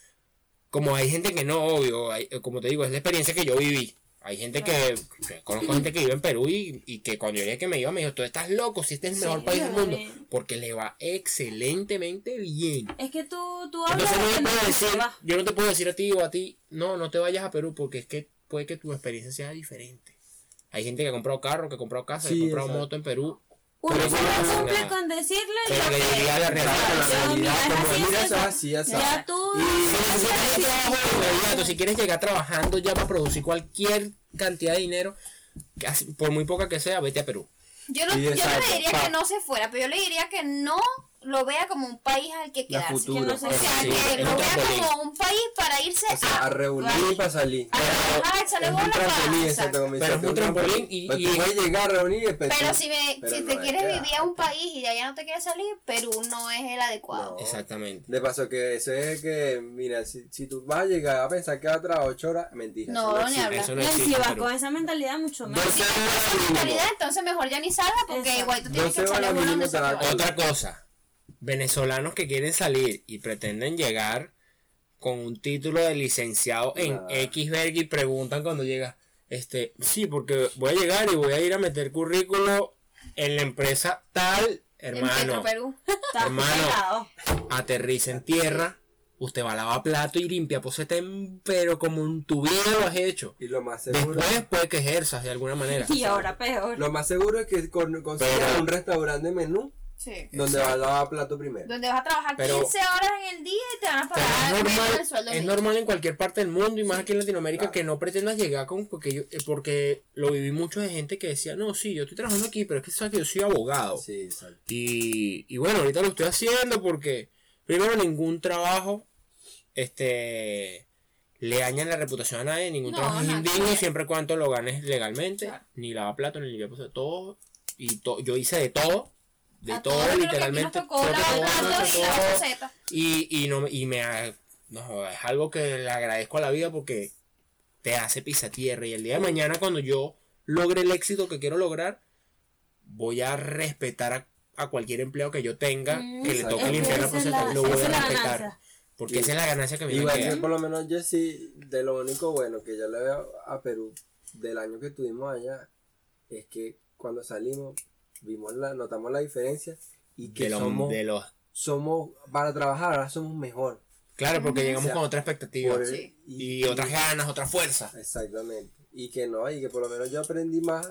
Como hay gente que no, obvio, hay- como te digo, es la experiencia que yo viví. Hay gente que, que conozco gente que vive en Perú y, y que cuando yo dije que me iba me dijo, tú estás loco, si este es el mejor Sí, país del mundo, bien. porque le va excelentemente bien. Es que tú, tú hablas Entonces no de te puedo que decir, yo no te puedo decir a ti o a ti, no, no te vayas a Perú porque es que puede que tu experiencia sea diferente. Hay gente que ha comprado carro, que ha comprado casa, que ha comprado exacto. moto en Perú. Uno solo no, cumple con decirle Pero lo que- la realidad, así, es. Ya tú. Y si quieres trabajo de inmediato, si quieres llegar trabajando ya para producir cualquier cantidad de dinero, por muy poca que sea, vete a Perú. Yo no, yo no le diría que no se fuera, pero yo le diría que no lo vea como un país al que quedarse. futura. que no se O sea, Sí, que lo vea trampolín. como un país para irse O sea, a a, reunir y para salir. a a Es bola un trampolín, exacto, Pero es un trampolín y- Pues y- tú puedes llegar a reunir y Pero tú- si, me, pero si no te es quieres que- vivir a un país y de allá no te quieres salir, Perú no es el adecuado. No. Exactamente. De paso que eso es que, mira, si, si tú vas a llegar a pensar que vas a 8 horas, mentira. No, eso ni hablar. No No, y si vas con esa mentalidad, mucho menos. Doce Esa horas mínimo. mentalidad, entonces mejor ya ni salga porque igual tú tienes que da cuenta. Otra cosa, venezolanos que quieren salir y pretenden llegar con un título de licenciado en Nada. X verga y preguntan cuando llega, este, sí, porque voy a llegar y voy a ir a meter currículo en la empresa tal, En hermano, Petro Perú. Hermano. aterriza en tierra, usted va a lavar plato y limpia, pues está en- pero como en tu vida lo has hecho. Y lo más seguro. Después puede que ejerzas de alguna manera. Y ahora peor. Lo más seguro es que con, consigas un restaurante de menú Sí. donde vas a lavar plato primero. Donde vas a trabajar Pero- 15 horas en el día y te van a pagar es normal, del sueldo es normal en cualquier parte del mundo y más aquí en Latinoamérica Claro. que no pretendas llegar con porque yo, eh, porque lo viví mucho de gente que decía no sí yo estoy trabajando aquí pero es que sabes que yo soy abogado Sí, exacto. y, y bueno ahorita lo estoy haciendo porque primero ningún trabajo este le daña la reputación a nadie ningún No, trabajo es indigno siempre y cuando lo ganes legalmente Claro. ni lavaplato ni limpiar pues, todo y to- yo hice de todo de A todo literalmente tocó y y, no, y me ha- no, es algo que le agradezco a la vida porque te hace pisar tierra. Y el día de mañana, cuando yo logre el éxito que quiero lograr, voy a respetar a, a cualquier empleado que yo tenga Mm, que le toque Es limpiar la esa es poseta. la- Lo voy a respetar. Porque esa es la ganancia que me Igual queda. que por lo menos yo sí, de lo único bueno que yo le veo a Perú del año que estuvimos allá, es que cuando salimos, vimos la, notamos la diferencia y que De los, somos, de los- somos, para trabajar ahora somos mejor. claro, porque llegamos O sea, con otra expectativa. Por- Sí. Y otras ganas, otra fuerza. Exactamente. Y que no, y que por lo menos yo aprendí más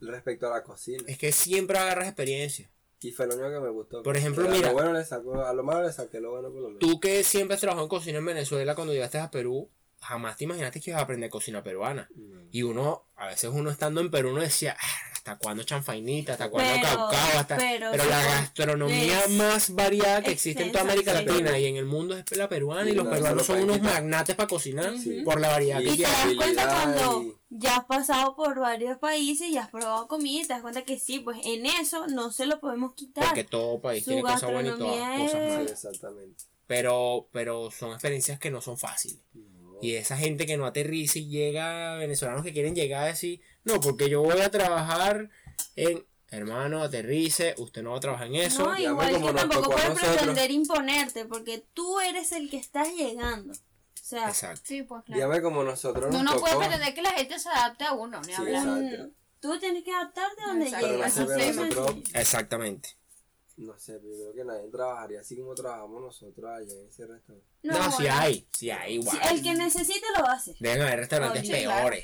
respecto a la cocina. Es que siempre agarras experiencia. Y fue lo único que me gustó. Por ejemplo, Que a mira. lo bueno le saco, a lo malo le saqué lo bueno por lo menos. Tú que siempre has trabajado en cocina en Venezuela, cuando llegaste a Perú, jamás te imaginaste que ibas a aprender cocina peruana. Mm. Y uno, a veces uno estando en Perú, uno decía, "Ah, ¿hasta cuándo chanfainita? ¿Hasta cuándo Pero- caucao? Hasta... pero la gastronomía es más variada que existe en toda América sí. Latina y en el mundo es la peruana y los no, peruanos son unos magnates para cocinar Sí. por la variedad Y que Y te das cuenta cuando y- ya has pasado por varios países y has probado comida y te das cuenta que sí, pues en eso no se lo podemos quitar. Porque todo país Su tiene cosas buenas y todas gastronomía cosas Sí, malas. exactamente. Pero, pero son experiencias que no son fáciles. Y esa gente que no aterriza y llega, venezolanos que quieren llegar a decir, no, porque yo voy a trabajar en, hermano, aterrice, usted no va a trabajar en eso. No, igual que tampoco puedes nosotros. pretender imponerte, porque tú eres el que estás llegando. O sea, Exacto. Sí, pues claro. Dígame como nosotros nos No, no tocó. puede pretender que la gente se adapte a uno, ni Sí, hablar. exacto. mm, tú tienes que adaptarte a donde llegas. Exactamente. No sé, pero yo creo que nadie trabajaría así como trabajamos nosotros allá en ese restaurante. No, No, sí bueno. hay, sí hay igual. Sí, el que necesite lo va a hacer. Deben haber restaurantes Oye, claro.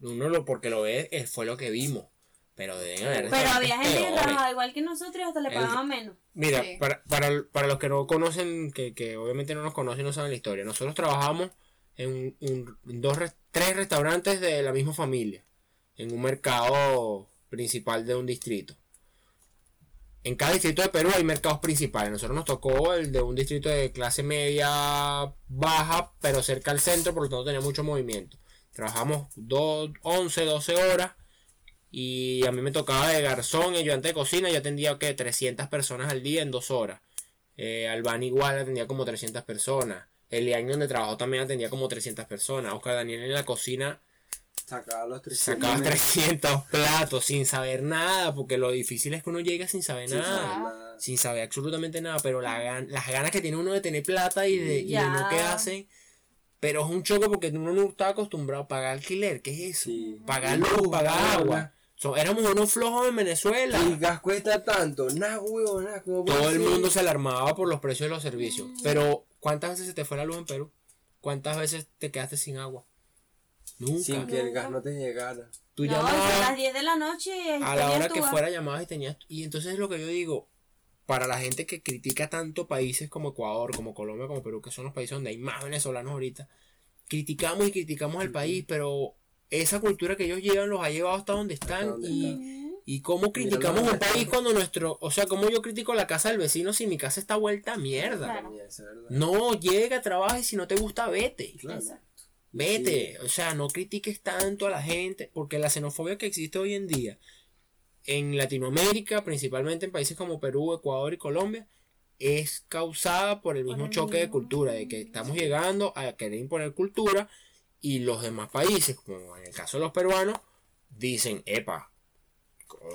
Uno lo porque lo ve, fue lo que vimos. Pero deben haber Pero había gente trabajaba igual que nosotros y hasta le pagaban menos. Mira, Sí. para, para, para los que no conocen, que, que obviamente no nos conocen y no saben la historia, nosotros trabajamos en un, en dos, res- tres restaurantes de la misma familia, en un mercado principal de un distrito. En cada distrito de Perú hay mercados principales. Nosotros nos tocó el de un distrito de clase media baja, pero cerca al centro, por lo tanto tenía mucho movimiento. Trabajamos dos, 11, 12 horas y a mí me tocaba de garzón y ayudante de cocina. Yo atendía que 300 personas al día en dos horas. Eh, Albani igual atendía como 300 personas. Elian donde trabajó también atendía como 300 personas. Oscar Daniel en la cocina Sacaba los 300. sacaba mil. 300 platos sin saber nada. Porque lo difícil es que uno llega sin saber Sin nada. saber nada. Sin saber absolutamente nada. Pero la las ganas que tiene uno de tener plata y de, y de no quedarse. Pero es un choque porque uno no está acostumbrado a pagar alquiler. ¿Qué es eso? Sí. Pagar Luz, luz, pagar agua. agua. So, éramos unos flojos en Venezuela. El gas cuesta tanto. Nada, huevo, nada. ¿cómo puede Todo el mundo se alarmaba por los precios de los servicios. Pero, ¿cuántas veces se te fue la luz en Perú? ¿Cuántas veces te quedaste sin agua? Nunca. Sin que el gas no te llegara. Tú no, y a llamabas las 10 de la noche a la hora que fuera llamabas y tenías... Y entonces es lo que yo digo, para la gente que critica tanto países como Ecuador, como Colombia, como Perú, que son los países donde hay más venezolanos ahorita, criticamos y criticamos al país, pero esa cultura que ellos llevan los ha llevado hasta donde están donde y... ¿Y cómo criticamos un país cuando nuestro... O sea, ¿cómo yo critico la casa del vecino si mi casa está vuelta a mierda? Claro. No, llega, trabaja y si no te gusta, vete. Claro. Exacto. Vete. O sea, no critiques tanto a la gente, porque la xenofobia que existe hoy en día en Latinoamérica, principalmente en países como Perú, Ecuador y Colombia, es causada por el mismo el choque de cultura, de que estamos llegando a querer imponer cultura y los demás países, como en el caso de los peruanos, dicen, epa,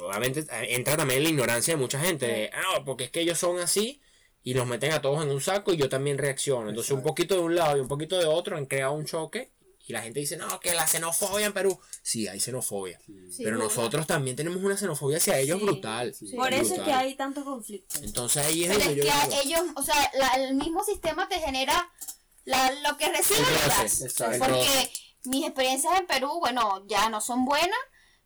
obviamente entra también la ignorancia de mucha gente, de, ah, porque es que ellos son así y los meten a todos en un saco y yo también reacciono. Entonces un poquito de un lado y un poquito de otro han creado un choque y la gente dice, no, que la xenofobia en Perú. Sí, hay xenofobia. Sí, pero nosotros también tenemos una xenofobia hacia ellos Sí, brutal. sí. Por eso es que hay tanto conflicto. Entonces ahí es Pero donde es yo que digo, ellos, o sea, la- el mismo sistema te genera la- lo que recibes Porque roce. mis experiencias en Perú, bueno, ya no son buenas.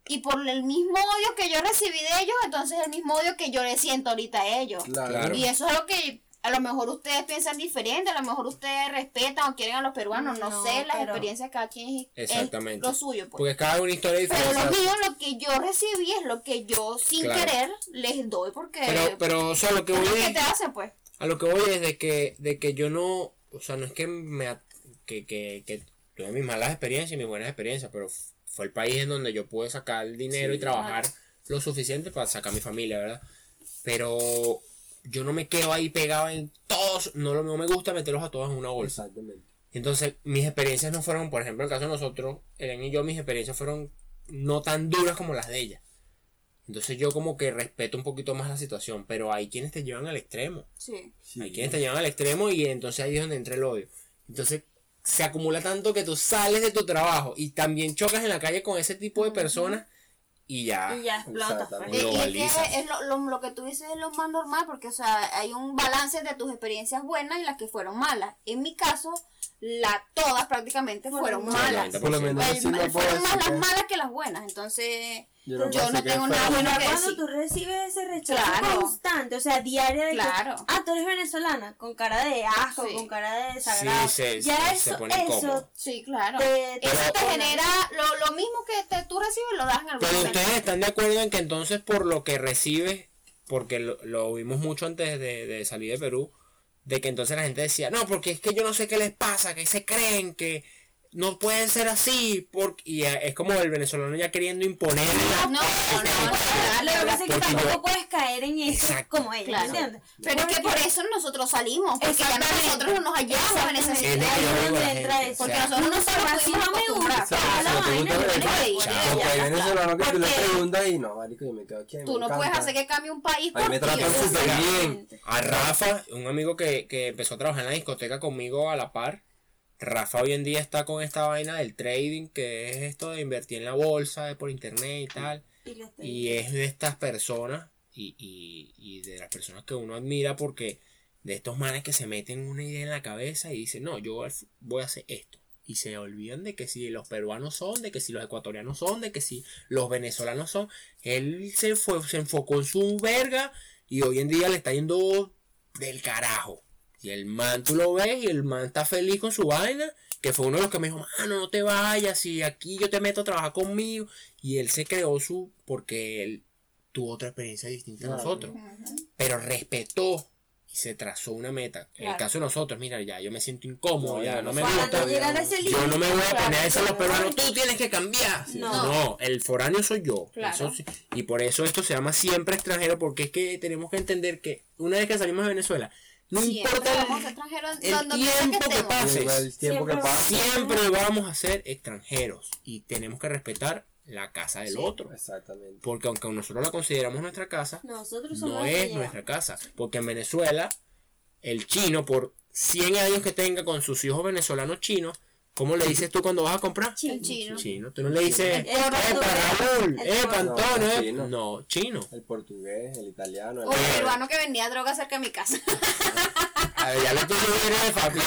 Y por el mismo odio que yo recibí de ellos, entonces el mismo odio que yo le siento ahorita a ellos. Claro. Y eso es lo que a lo mejor ustedes piensan diferente, a lo mejor ustedes respetan o quieren a los peruanos, no, No, sé, las pero- experiencias de cada quien es, es Exactamente. lo suyo. Pues. porque es cada una historia Pero diferente. lo mío, lo que yo recibí es lo que yo sin Claro. querer les doy porque Pero, pero, o sea, lo que es voy lo que es, te hacen, pues. a lo que voy es de que, de que yo no, o sea, no es que me, que, que, que tuve mis malas experiencias y mis buenas experiencias, pero fue el país en donde yo pude sacar el dinero Sí. y trabajar lo suficiente para sacar a mi familia, ¿verdad? Pero yo no me quedo ahí pegado en todos, no, lo- no me gusta meterlos a todos en una bolsa. Exactamente. Entonces, mis experiencias no fueron, por ejemplo, en el caso de nosotros, Ellen y yo, mis experiencias fueron no tan duras como las de ella. Entonces yo como que respeto un poquito más la situación, pero hay quienes te llevan al extremo. Sí. Sí. Hay quienes te llevan al extremo y entonces ahí es donde entra el odio. Entonces se acumula tanto que tú sales de tu trabajo y también chocas en la calle con ese tipo de personas y ya. Y ya explota. Y, y es que es lo, lo, lo que tú dices es lo más normal porque, o sea, hay un balance de tus experiencias buenas y las que fueron malas. En mi caso, la, todas prácticamente fueron, malas. fueron más las que- malas que las buenas. Entonces, Yo no que tengo nada bueno que Cuando decir. tú recibes ese rechazo Claro. constante, o sea, diario de que, Claro. ah, tú eres venezolana, con cara de asco, Sí. con cara de desagrado. se- ya se- eso, se pone eso. Sí, claro. te, te Eso te genera lo, lo mismo que te- tú recibes, lo das en algún Pero momento. ustedes están de acuerdo en que entonces por lo que recibes, porque lo, lo vimos mucho antes de, de salir de Perú, de que entonces la gente decía, no, porque es que yo no sé qué les pasa, que se creen que no puede ser así, porque, y es como el venezolano ya queriendo imponer. No, no, no, no, Lo que pasa es que Porque yo- tampoco puedes caer en eso Exacto. como ellos, Claro. ¿entiendes? Pero es que por eso nosotros salimos, porque ya nosotros no nos hallamos en esa o Porque sea, nosotros no me gusta. La Si gusta no chao, ya Porque hay está. venezolanos que tú le Porque- preguntas y no, marico, yo me quedo aquí. Tú me no puedes hacer que cambie un país A mí me tratan súper bien. A Rafa, un amigo que, que empezó a trabajar en la discoteca conmigo a la par. Rafa hoy en día está con esta vaina del trading, que es esto de invertir en la bolsa, de por internet y tal. Y es de estas personas y, y, y de las personas que uno admira porque de estos manes que se meten una idea en la cabeza y dicen, no, yo voy a hacer esto. Y se olvidan de que si los peruanos son, de que si los ecuatorianos son, de que si los venezolanos son. Él se, fue, se enfocó en su verga y hoy en día le está yendo del carajo. Y el man tú lo ves y el man está feliz con su vaina. Que fue uno de los que me dijo, mano, no te vayas. Y aquí yo te meto a trabajar conmigo. Y él se creó su. Porque él tuvo otra experiencia distinta a nosotros. Pero respetó y se trazó una meta. En el caso de nosotros, mira, ya yo me siento incómodo, No, ya no me gusta. ese límite. Yo no me voy a Claro, poner a decir a los peruanos, tú tienes que cambiar. No. No, el foráneo soy yo. Claro. Eso. Y por eso esto se llama siempre extranjero, porque es que tenemos que entender que una vez que salimos de Venezuela, no Siempre importa vamos extranjeros el donde tiempo que estemos. pase. Igual el tiempo que Siempre siempre vamos a ser extranjeros y tenemos que respetar la casa del Sí. otro. Exactamente. Porque aunque nosotros la consideramos nuestra casa, Nosotros somos no es nuestra casa. Porque en Venezuela, el chino, por 100 años que tenga con sus hijos venezolanos chinos, ¿cómo le dices tú cuando vas a comprar? El chino. Chino. Tú no le dices, El ¡Epa, portugués. Raúl! El ¡Epa, portugués. Antonio! No, eh". chino. No, chino. El portugués, el italiano, el O el peruano que vendía droga cerca de mi casa. A ver, ya lo tuyo viene de familia.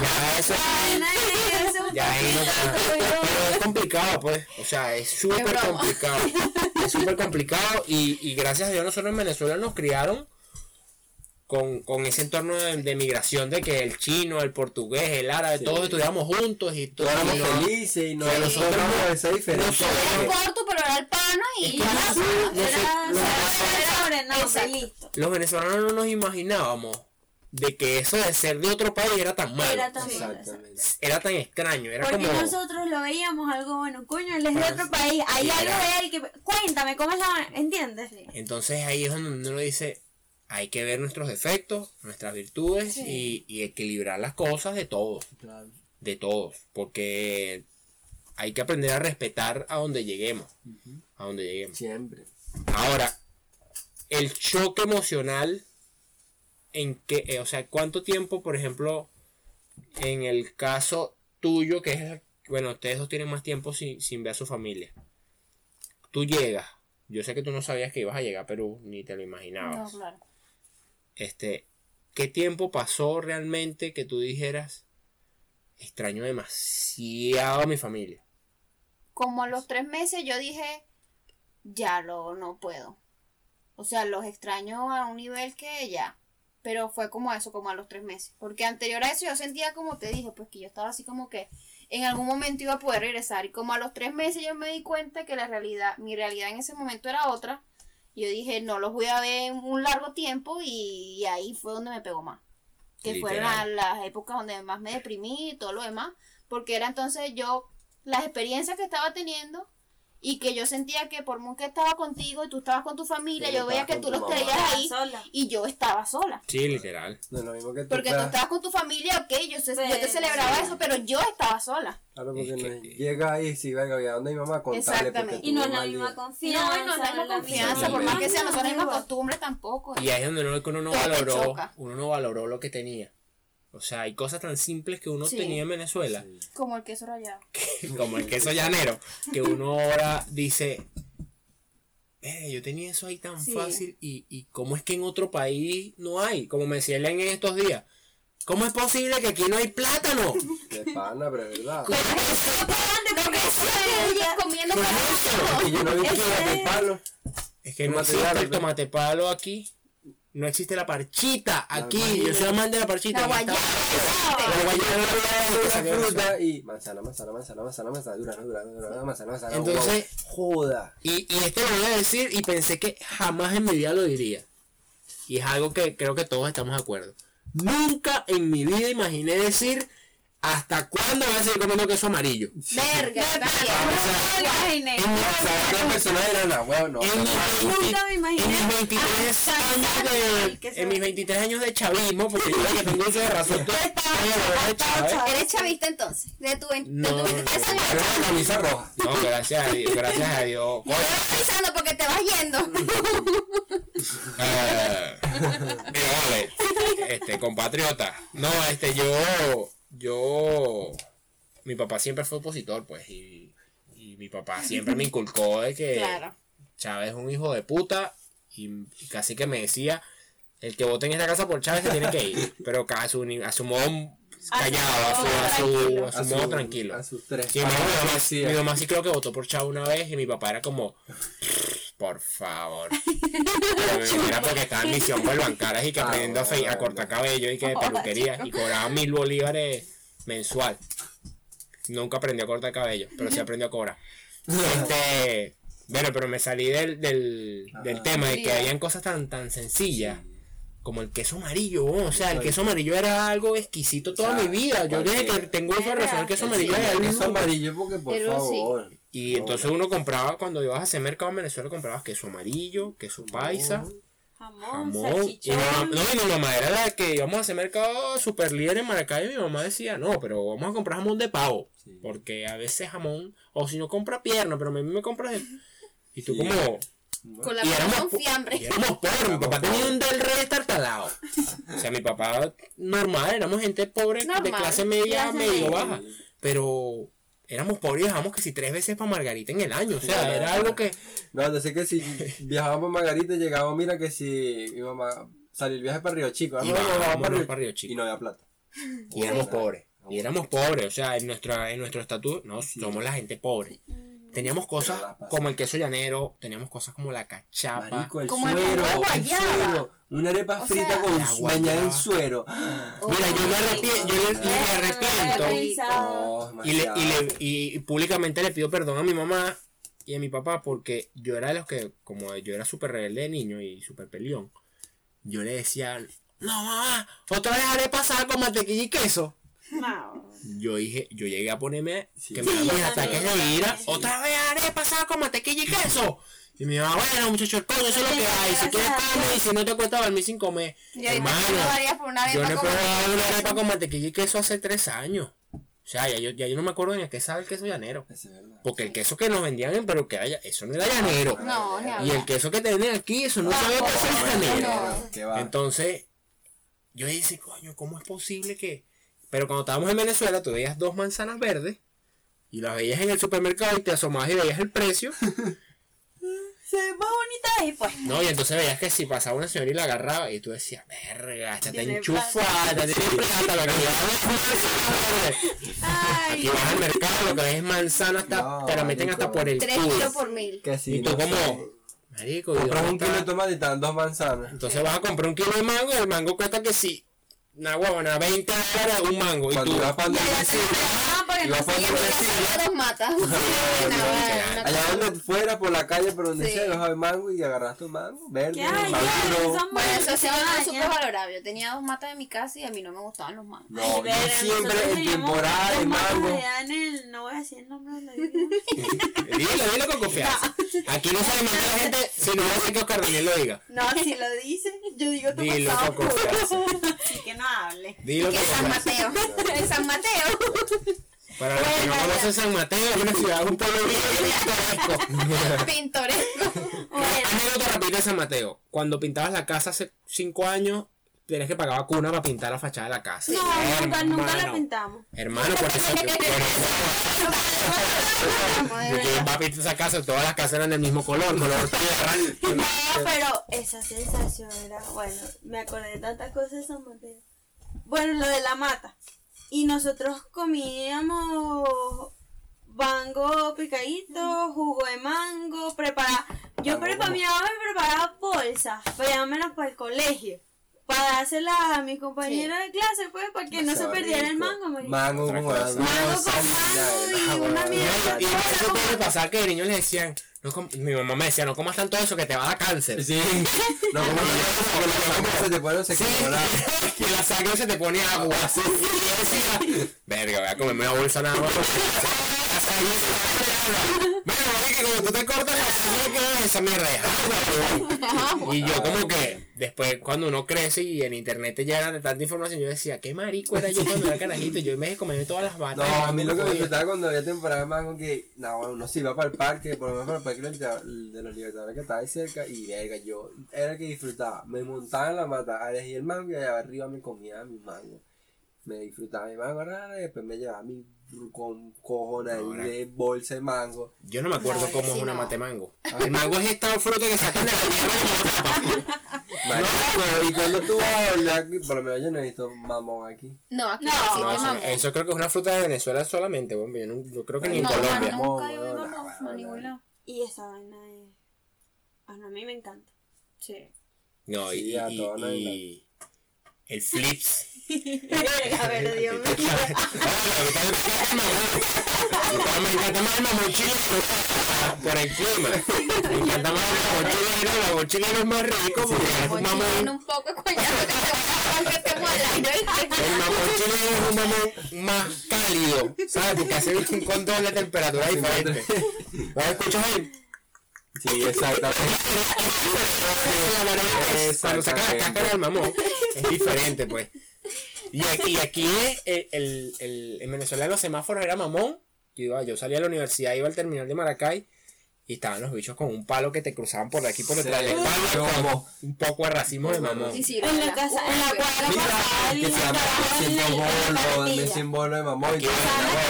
Ya eso. Ya ahí no Pero es complicado, pues. O sea, es súper complicado. Es súper complicado. Y, y gracias a Dios nosotros en Venezuela nos criaron con, con ese entorno de, de migración de que el chino, el portugués, el árabe, Sí. todos estudiamos juntos y todos éramos felices y no éramos no- esa diferencia. nosotros- Era corto, pero era el pana Es y que ya. no sé, no sé, Era los- venezolanos no nos imaginábamos de que eso de ser de otro país era tan malo. Era tan Exactamente. Era tan extraño, era Porque como... nosotros lo veíamos algo bueno, coño, él es de otro país, hay algo de él que... Cuéntame, ¿cómo es la... ¿Entiendes? Entonces ahí es donde uno dice, hay que ver nuestros defectos, nuestras virtudes y, y equilibrar las cosas de todos, Claro. de todos, porque hay que aprender a respetar a donde lleguemos, a donde lleguemos. Siempre. Ahora, el choque emocional, en que, eh, o sea, cuánto tiempo, por ejemplo, en el caso tuyo, que es, bueno, ustedes dos tienen más tiempo sin, sin ver a su familia. Tú llegas, yo sé que tú no sabías que ibas a llegar a Perú, ni te lo No, imaginabas. claro. Este, ¿qué tiempo pasó realmente que tú dijeras, extraño demasiado a mi familia? Como a los tres meses yo dije, ya lo no puedo. O sea, los extraño a un nivel que ya. Pero fue como eso, como a los tres meses. Porque anterior a eso yo sentía como te dije, pues que yo estaba así como que en algún momento iba a poder regresar. Y como a los tres meses yo me di cuenta que la realidad, mi realidad en ese momento era otra. Yo dije, no los voy a ver en un largo tiempo y, y ahí fue donde me pegó más. Que fueron Literal. las épocas donde más me deprimí y todo lo demás. Porque era entonces yo, las experiencias que estaba teniendo y que yo sentía que por muy que estaba contigo y tú estabas con tu familia, Sí, yo veía que tú tu los traías ahí Sola. y yo estaba sola. Sí, literal. No es lo mismo que tú Porque tú puedas- estabas con tu familia, ok, yo, sé- yo te celebraba eso, pero yo estaba sola. Claro, porque Es que- no llega ahí, si venga, voy a donde mi mamá contarle Exactamente. Y no es la misma confianza. no, y no es la misma confianza, por más que sea, no son las mismas costumbres tampoco. Y ahí es donde uno, que uno no valoró, uno no valoró lo que tenía. O sea, hay cosas tan simples que uno Sí. tenía en Venezuela, Como el queso rallado. como el queso llanero, que uno ahora dice, "Eh, yo tenía eso ahí tan Sí. fácil y, y cómo es que en otro país no hay, como me decía Ellen en estos días, ¿cómo es posible que aquí no hay plátano? De pana, pero es verdad. ¿Cómo es que comiendo ¿Qué es que que no existe el tomate palo aquí, no existe la parchita aquí, guayaba. yo soy amante de la parchita. La guayaba. La guayaba, esa- fruta y manzana, manzana, manzana, manzana, manzana, durazno, durazno, durazno, manzana, manzana. Entonces- wow, joda. Y, y esto lo voy a decir y pensé que jamás en mi vida lo diría. Y es algo que creo que todos estamos de acuerdo. Nunca en mi vida imaginé decir ¿hasta cuándo vas a seguir comiendo queso amarillo? Verga, en ah, mis Nunca me 20 imaginé en mis 23 años de, que se- en mis 23 años de chavismo, porque yo que tengo uso de razón, Chávez. ¿Eres chavista entonces? De tu, No, tu no, 23 no. años. Pero una camisa roja. No, gracias a Dios, gracias a Dios. Porque te vas yendo. Eh, mira, vale, este, compatriota. No, este, yo, yo, mi papá siempre fue opositor, pues, y, y mi papá siempre me inculcó de que Claro. Chávez es un hijo de puta y, y casi que me decía, el que vote en esta casa por Chávez se tiene que ir, pero a su, a su modo callado, a su, a su, a su modo tranquilo. A sus tres. Mi, mamá, mi mamá- Sí, creo que votó por Chavo una vez y mi papá era como, por favor. Era porque estaba en misión por bancaras y que Ah, aprendiendo a, fe- a cortar cabello y que de peluquería y cobraba mil bolívares mensual. Nunca aprendió a cortar cabello, pero sí aprendió a cobrar. Este, bueno, pero me salí del, del, del Ajá. tema de que habían cosas tan, tan sencillas. Como el queso amarillo, o sea, el queso amarillo era algo exquisito toda O sea, mi vida. Yo desde que tengo de razón, el queso amarillo Sí, era el queso amarillo porque por Pero sí. Y entonces uno compraba, cuando ibas a hacer mercado en Venezuela, comprabas queso amarillo, queso paisa, Jamón, jamón. Y mamá, no, y mi mamá era la que íbamos a hacer mercado super líder en Maracay y mi mamá decía, no, pero vamos a comprar jamón de pavo. Sí. Porque a veces jamón, o si no compra pierna, pero a mí me compras... el- Y tú Sí. como... Con la y éramos, fiambre. y éramos pobres, mi papá tenía un del rey estartalado. O sea, mi papá normal, éramos gente pobre de Normal, clase media, clase medio media. baja. Pero éramos pobres y viajábamos que si tres veces para Margarita en el año. O sea, era algo que... No, entonces que si viajábamos a Margarita llegaba, mira que si mi mamá salió el viaje para Río Chico, Y no, no, bajábamos vamos para Río- para Río Chico. y no había plata. Y éramos Sí. pobres. Y éramos pobres, o sea, en nuestra en nuestro estatus, no, somos la gente pobre. Teníamos cosas como el queso llanero, teníamos cosas como la cachapa. Marico, el Como el suero, el guayaba. suero, una arepa O frita sea, con bañada en suero. Mira, yo me arrepiento, yo le- me arrepiento No, y, le, y, le- y públicamente le pido perdón a mi mamá y a mi papá porque yo era de los que, como yo era súper rebelde de niño y súper peleón, yo le decía, no mamá, otra vez haré pasar con mantequilla y queso. Yo dije, yo llegué a ponerme Sí. que me Sí, daban ataques de ira. Otra vez haré pasar con mantequilla y queso. Y mi mamá, bueno muchacho, coño, eso es lo que hay. Si quieres comer y si no te cuesta dormir sin comer. Hermano, yo no he probado una arepa con mantequilla y queso hace tres años. O sea, ya yo, ya yo no me acuerdo ni a qué sabe el queso llanero. Eso es verdad. Porque el queso que nos vendían en Perú, que era, eso no era llanero. No, ni Y el queso que te venden aquí, eso no No, sabe qué llanero. Entonces, yo dije, coño, ¿cómo es posible que.? Pero cuando estábamos en Venezuela, tú veías dos manzanas verdes y las veías en el supermercado y te asomabas y veías el precio. Se ve más bonita ahí, pues. No, y entonces veías que si pasaba una señora y la agarraba y tú decías, verga, esta está enchufada, esta tiene plata, lo que. Aquí vas al mercado, lo que ves es manzana, hasta, No, te la meten marico. hasta por el Tres kilos por mil. Que sí, Y tú no como, sé. marico, ¿y Compras un kilo de tomate y te dan dos manzanas. Entonces vas a comprar un kilo de mango y el mango cuesta que sí, una huevona, 20 dólares un mango. Y Cuando tú, Y vas sé, para yo donde voy a el hacer vecino. dos matas. Allá donde fuera, por la calle, por donde sea, vas a ver mango y agarras tu mango, verde, maduro. Bueno, eso es ya. súper valorable. Yo tenía dos matas en mi casa y a mí no me gustaban los mangos. No, yo siempre en temporada de mango. en no voy a decir el nombre de la dilo, dilo con confianza. Aquí no se le manda la gente si no hace que Oscar Daniel lo diga. No, si lo dice, yo digo tu Dilo pasado con confianza. Así que no hable. Dilo con San confianza. Mateo. El San Mateo. Para los que no conocen San Mateo, es una ciudad, un pueblo pintoresco. Pintoresco. Anécdota rápida de San Mateo. Cuando pintabas la casa hace 5 años, tienes que pagar vacuna para pintar la fachada de la casa. no, nunca, nunca la Hermano. pintamos. Hermano, por eso por eso- Yo para pintar esa casa, todas las casas eran del mismo color, color tierra. No, pero esa sensación era, bueno, me acordé de tantas cosas de San Mateo. Bueno, lo de la mata. Y nosotros comíamos mango picadito, jugo de mango, preparaba. Yo Mango preparaba, mi mamá me preparaba bolsas para llevármelas para el colegio. para dársela a mi compañera de clase, pues, para que no se perdiera el rico. mango, marico. Mango con cosa. Mango con mango y una mierda. y eso puede pasar que de niños le decían, no com- mi mamá me decía, no comas tanto eso que te va a dar cáncer. Sí. No, te pone se Sí, que la sangre se te pone agua así. Y yo decía, verga, voy a comerme una bolsa nada más. La sangre se pone agua. Que tú te cortas la sangre, ¿qué es esa mierda? Y yo como que, después cuando uno crece y en internet te llegan de tanta información, yo decía, qué marico era yo cuando era carajito. Yo en de comerme todas las No, batas. a mí lo que me disfrutaba cuando había temporada de mango que, no, uno se iba para el parque, por lo menos para el parque de los Libertad- de los libertadores que estaba ahí cerca, y verga, yo era el que disfrutaba. Me montaba en la mata, elegí el mango y allá arriba me comía mi mango. Me disfrutaba mi mango rara y después me llevaba mi con cojones Ahora. de bolsa de mango. Yo no me acuerdo No, cómo es sí, una no. mate mango. El mango es esta fruta que sacan de la tierra. Marico, y cuando tú vas a hablar, por lo menos yo no he visto mamón aquí. No, aquí No, no, No, eso, mamón. eso creo que es una fruta de Venezuela solamente, bueno, yo, no- yo creo que ni en No, Colombia. no, No, no, no, no. Y esa vaina es. Ah, no, a mí me encanta. Sí. No, y, Sí, y- todos nos y el flips. A ver, Dios mío. Me encanta más el mamón chileno por el clima. Me encanta más chileno, el mamón chileno es más rico porque es un. El mamón es un mamón más cálido, ¿sabes? Porque hace un control de temperatura diferente. ¿No escuchas ahí? Sí, exactamente. Cuando saca la cáscara del mamón, es diferente, pues. Y aquí, y aquí es el, el, el, en Venezuela los semáforos era mamón. Yo, iba, yo salía a la universidad, iba al terminal de Maracay y estaban los bichos con un palo que te cruzaban por aquí por detrás del palo. como Un poco de racismo de mamón. Y sí, En la la- casa, en la cuadra que se llama trabajaba en la- en la símbolo, de mamón. y la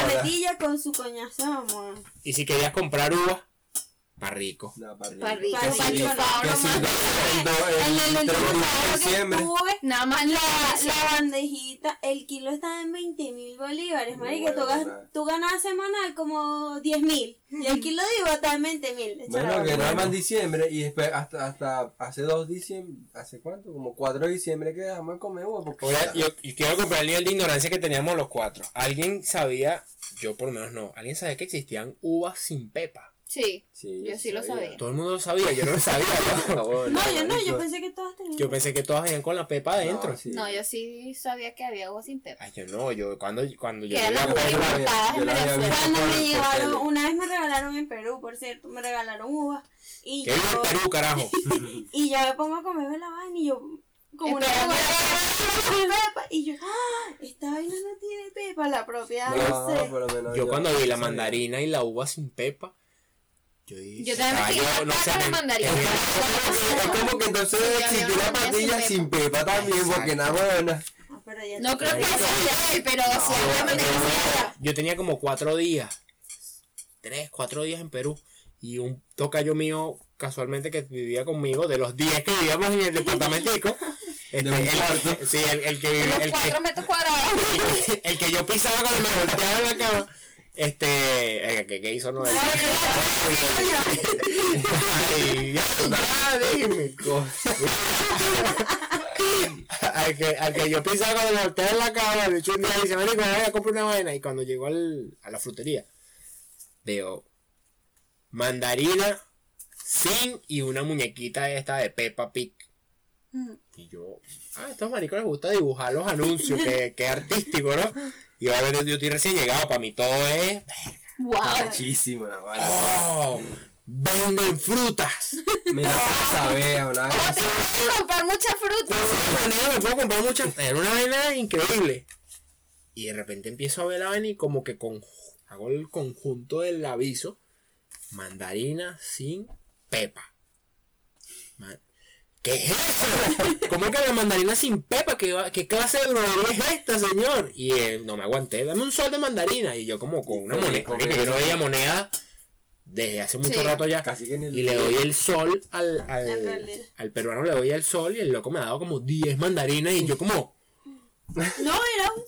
carretilla con su coñazo de mamón. Y si querías comprar uvas, pa' rico. No, para Para rico, Para para rico, chupado Que si nomás. En el el 31 último que diciembre. tuve, Nada más la, la, bandejita, el kilo estaba en 20 mil bolívares, Muy marica. Tú, bueno, gas- ¿verdad? tú ganabas semanal como 10 mil. Y el kilo de iba estaba en 20 mil. Bueno, que nada más en diciembre y después hasta, hasta hace dos diciembre, ¿hace cuánto? Como cuatro de diciembre que dejamos de comer uva porque Ahora, yo, yo quiero comprar el nivel de ignorancia que teníamos los cuatro. ¿Alguien sabía, yo por lo menos no, alguien sabía que existían uvas sin pepa? Sí, Sí, yo sí lo sabía. Todo el mundo lo sabía, yo no lo sabía. ¿no? No, yo no, yo pensé que todas tenían. Yo pensé que todas venían con la pepa adentro. No, sí. No, yo sí sabía que había agua sin pepa. Ay, yo no, yo cuando, cuando yo Que eran las importadas en Venezuela. Cuando me llevaron, una vez me regalaron en Perú, por cierto, me regalaron uvas. Y viva yo, en Perú, carajo. y yo me pongo a comerme la vaina y yo, como una pepa. Y yo, ah, esta vaina no tiene pepa, la propiedad, no, No, sé. Yo cuando vi la mandarina y la uva sin pepa, yo también me "Ah, yo no sé, la me- mandarina. Es como que entonces existió una la patilla sin pepa también, porque nada buena. Ah, No creo que sea él, pero sí Yo- tenía como cuatro días, tres, cuatro días en Perú. Y un tocayo mío, casualmente, que vivía conmigo, de los 10 que vivíamos en el departamentico. este, el, cuarto. sí, el, el que, el, que, el que yo pisaba cuando me volteaba en la cama. Este, que, que hizo no es. Ay, déjenme. al, que, al que yo pisaba cuando me volteaba en la cama, de hecho un día dice, marico, voy a comprar una vaina. Y cuando llegó al, a la frutería, veo mandarina sin y una muñequita esta de Peppa Pig. Y yo, ah, a estos maricos les gusta dibujar los anuncios, que, que artístico, ¿no? Y obviamente yo estoy recién llegado, para mí todo es, Wow. Muchísimo, la vara. oh, venden frutas. Me la saber una ¿Cómo vez. te vas a comprar mucha De fruta? alguna manera me puedo comprar muchas, era una vaina increíble. Y de repente empiezo a ver la vaina y como que con, hago el conjunto del aviso, mandarina sin pepa. ¿Qué es eso? ¿Cómo que la mandarina sin pepa? ¿Qué, va- qué clase de droga es esta, señor? Y él, no me aguanté, dame un sol de mandarina. Y yo como con una moneda, marico, yo no veía moneda desde hace mucho Sí. rato ya. Casi que en el. Y le doy el sol al, al, peruano, le doy el sol y el loco me ha dado como 10 mandarinas y yo como, No, era un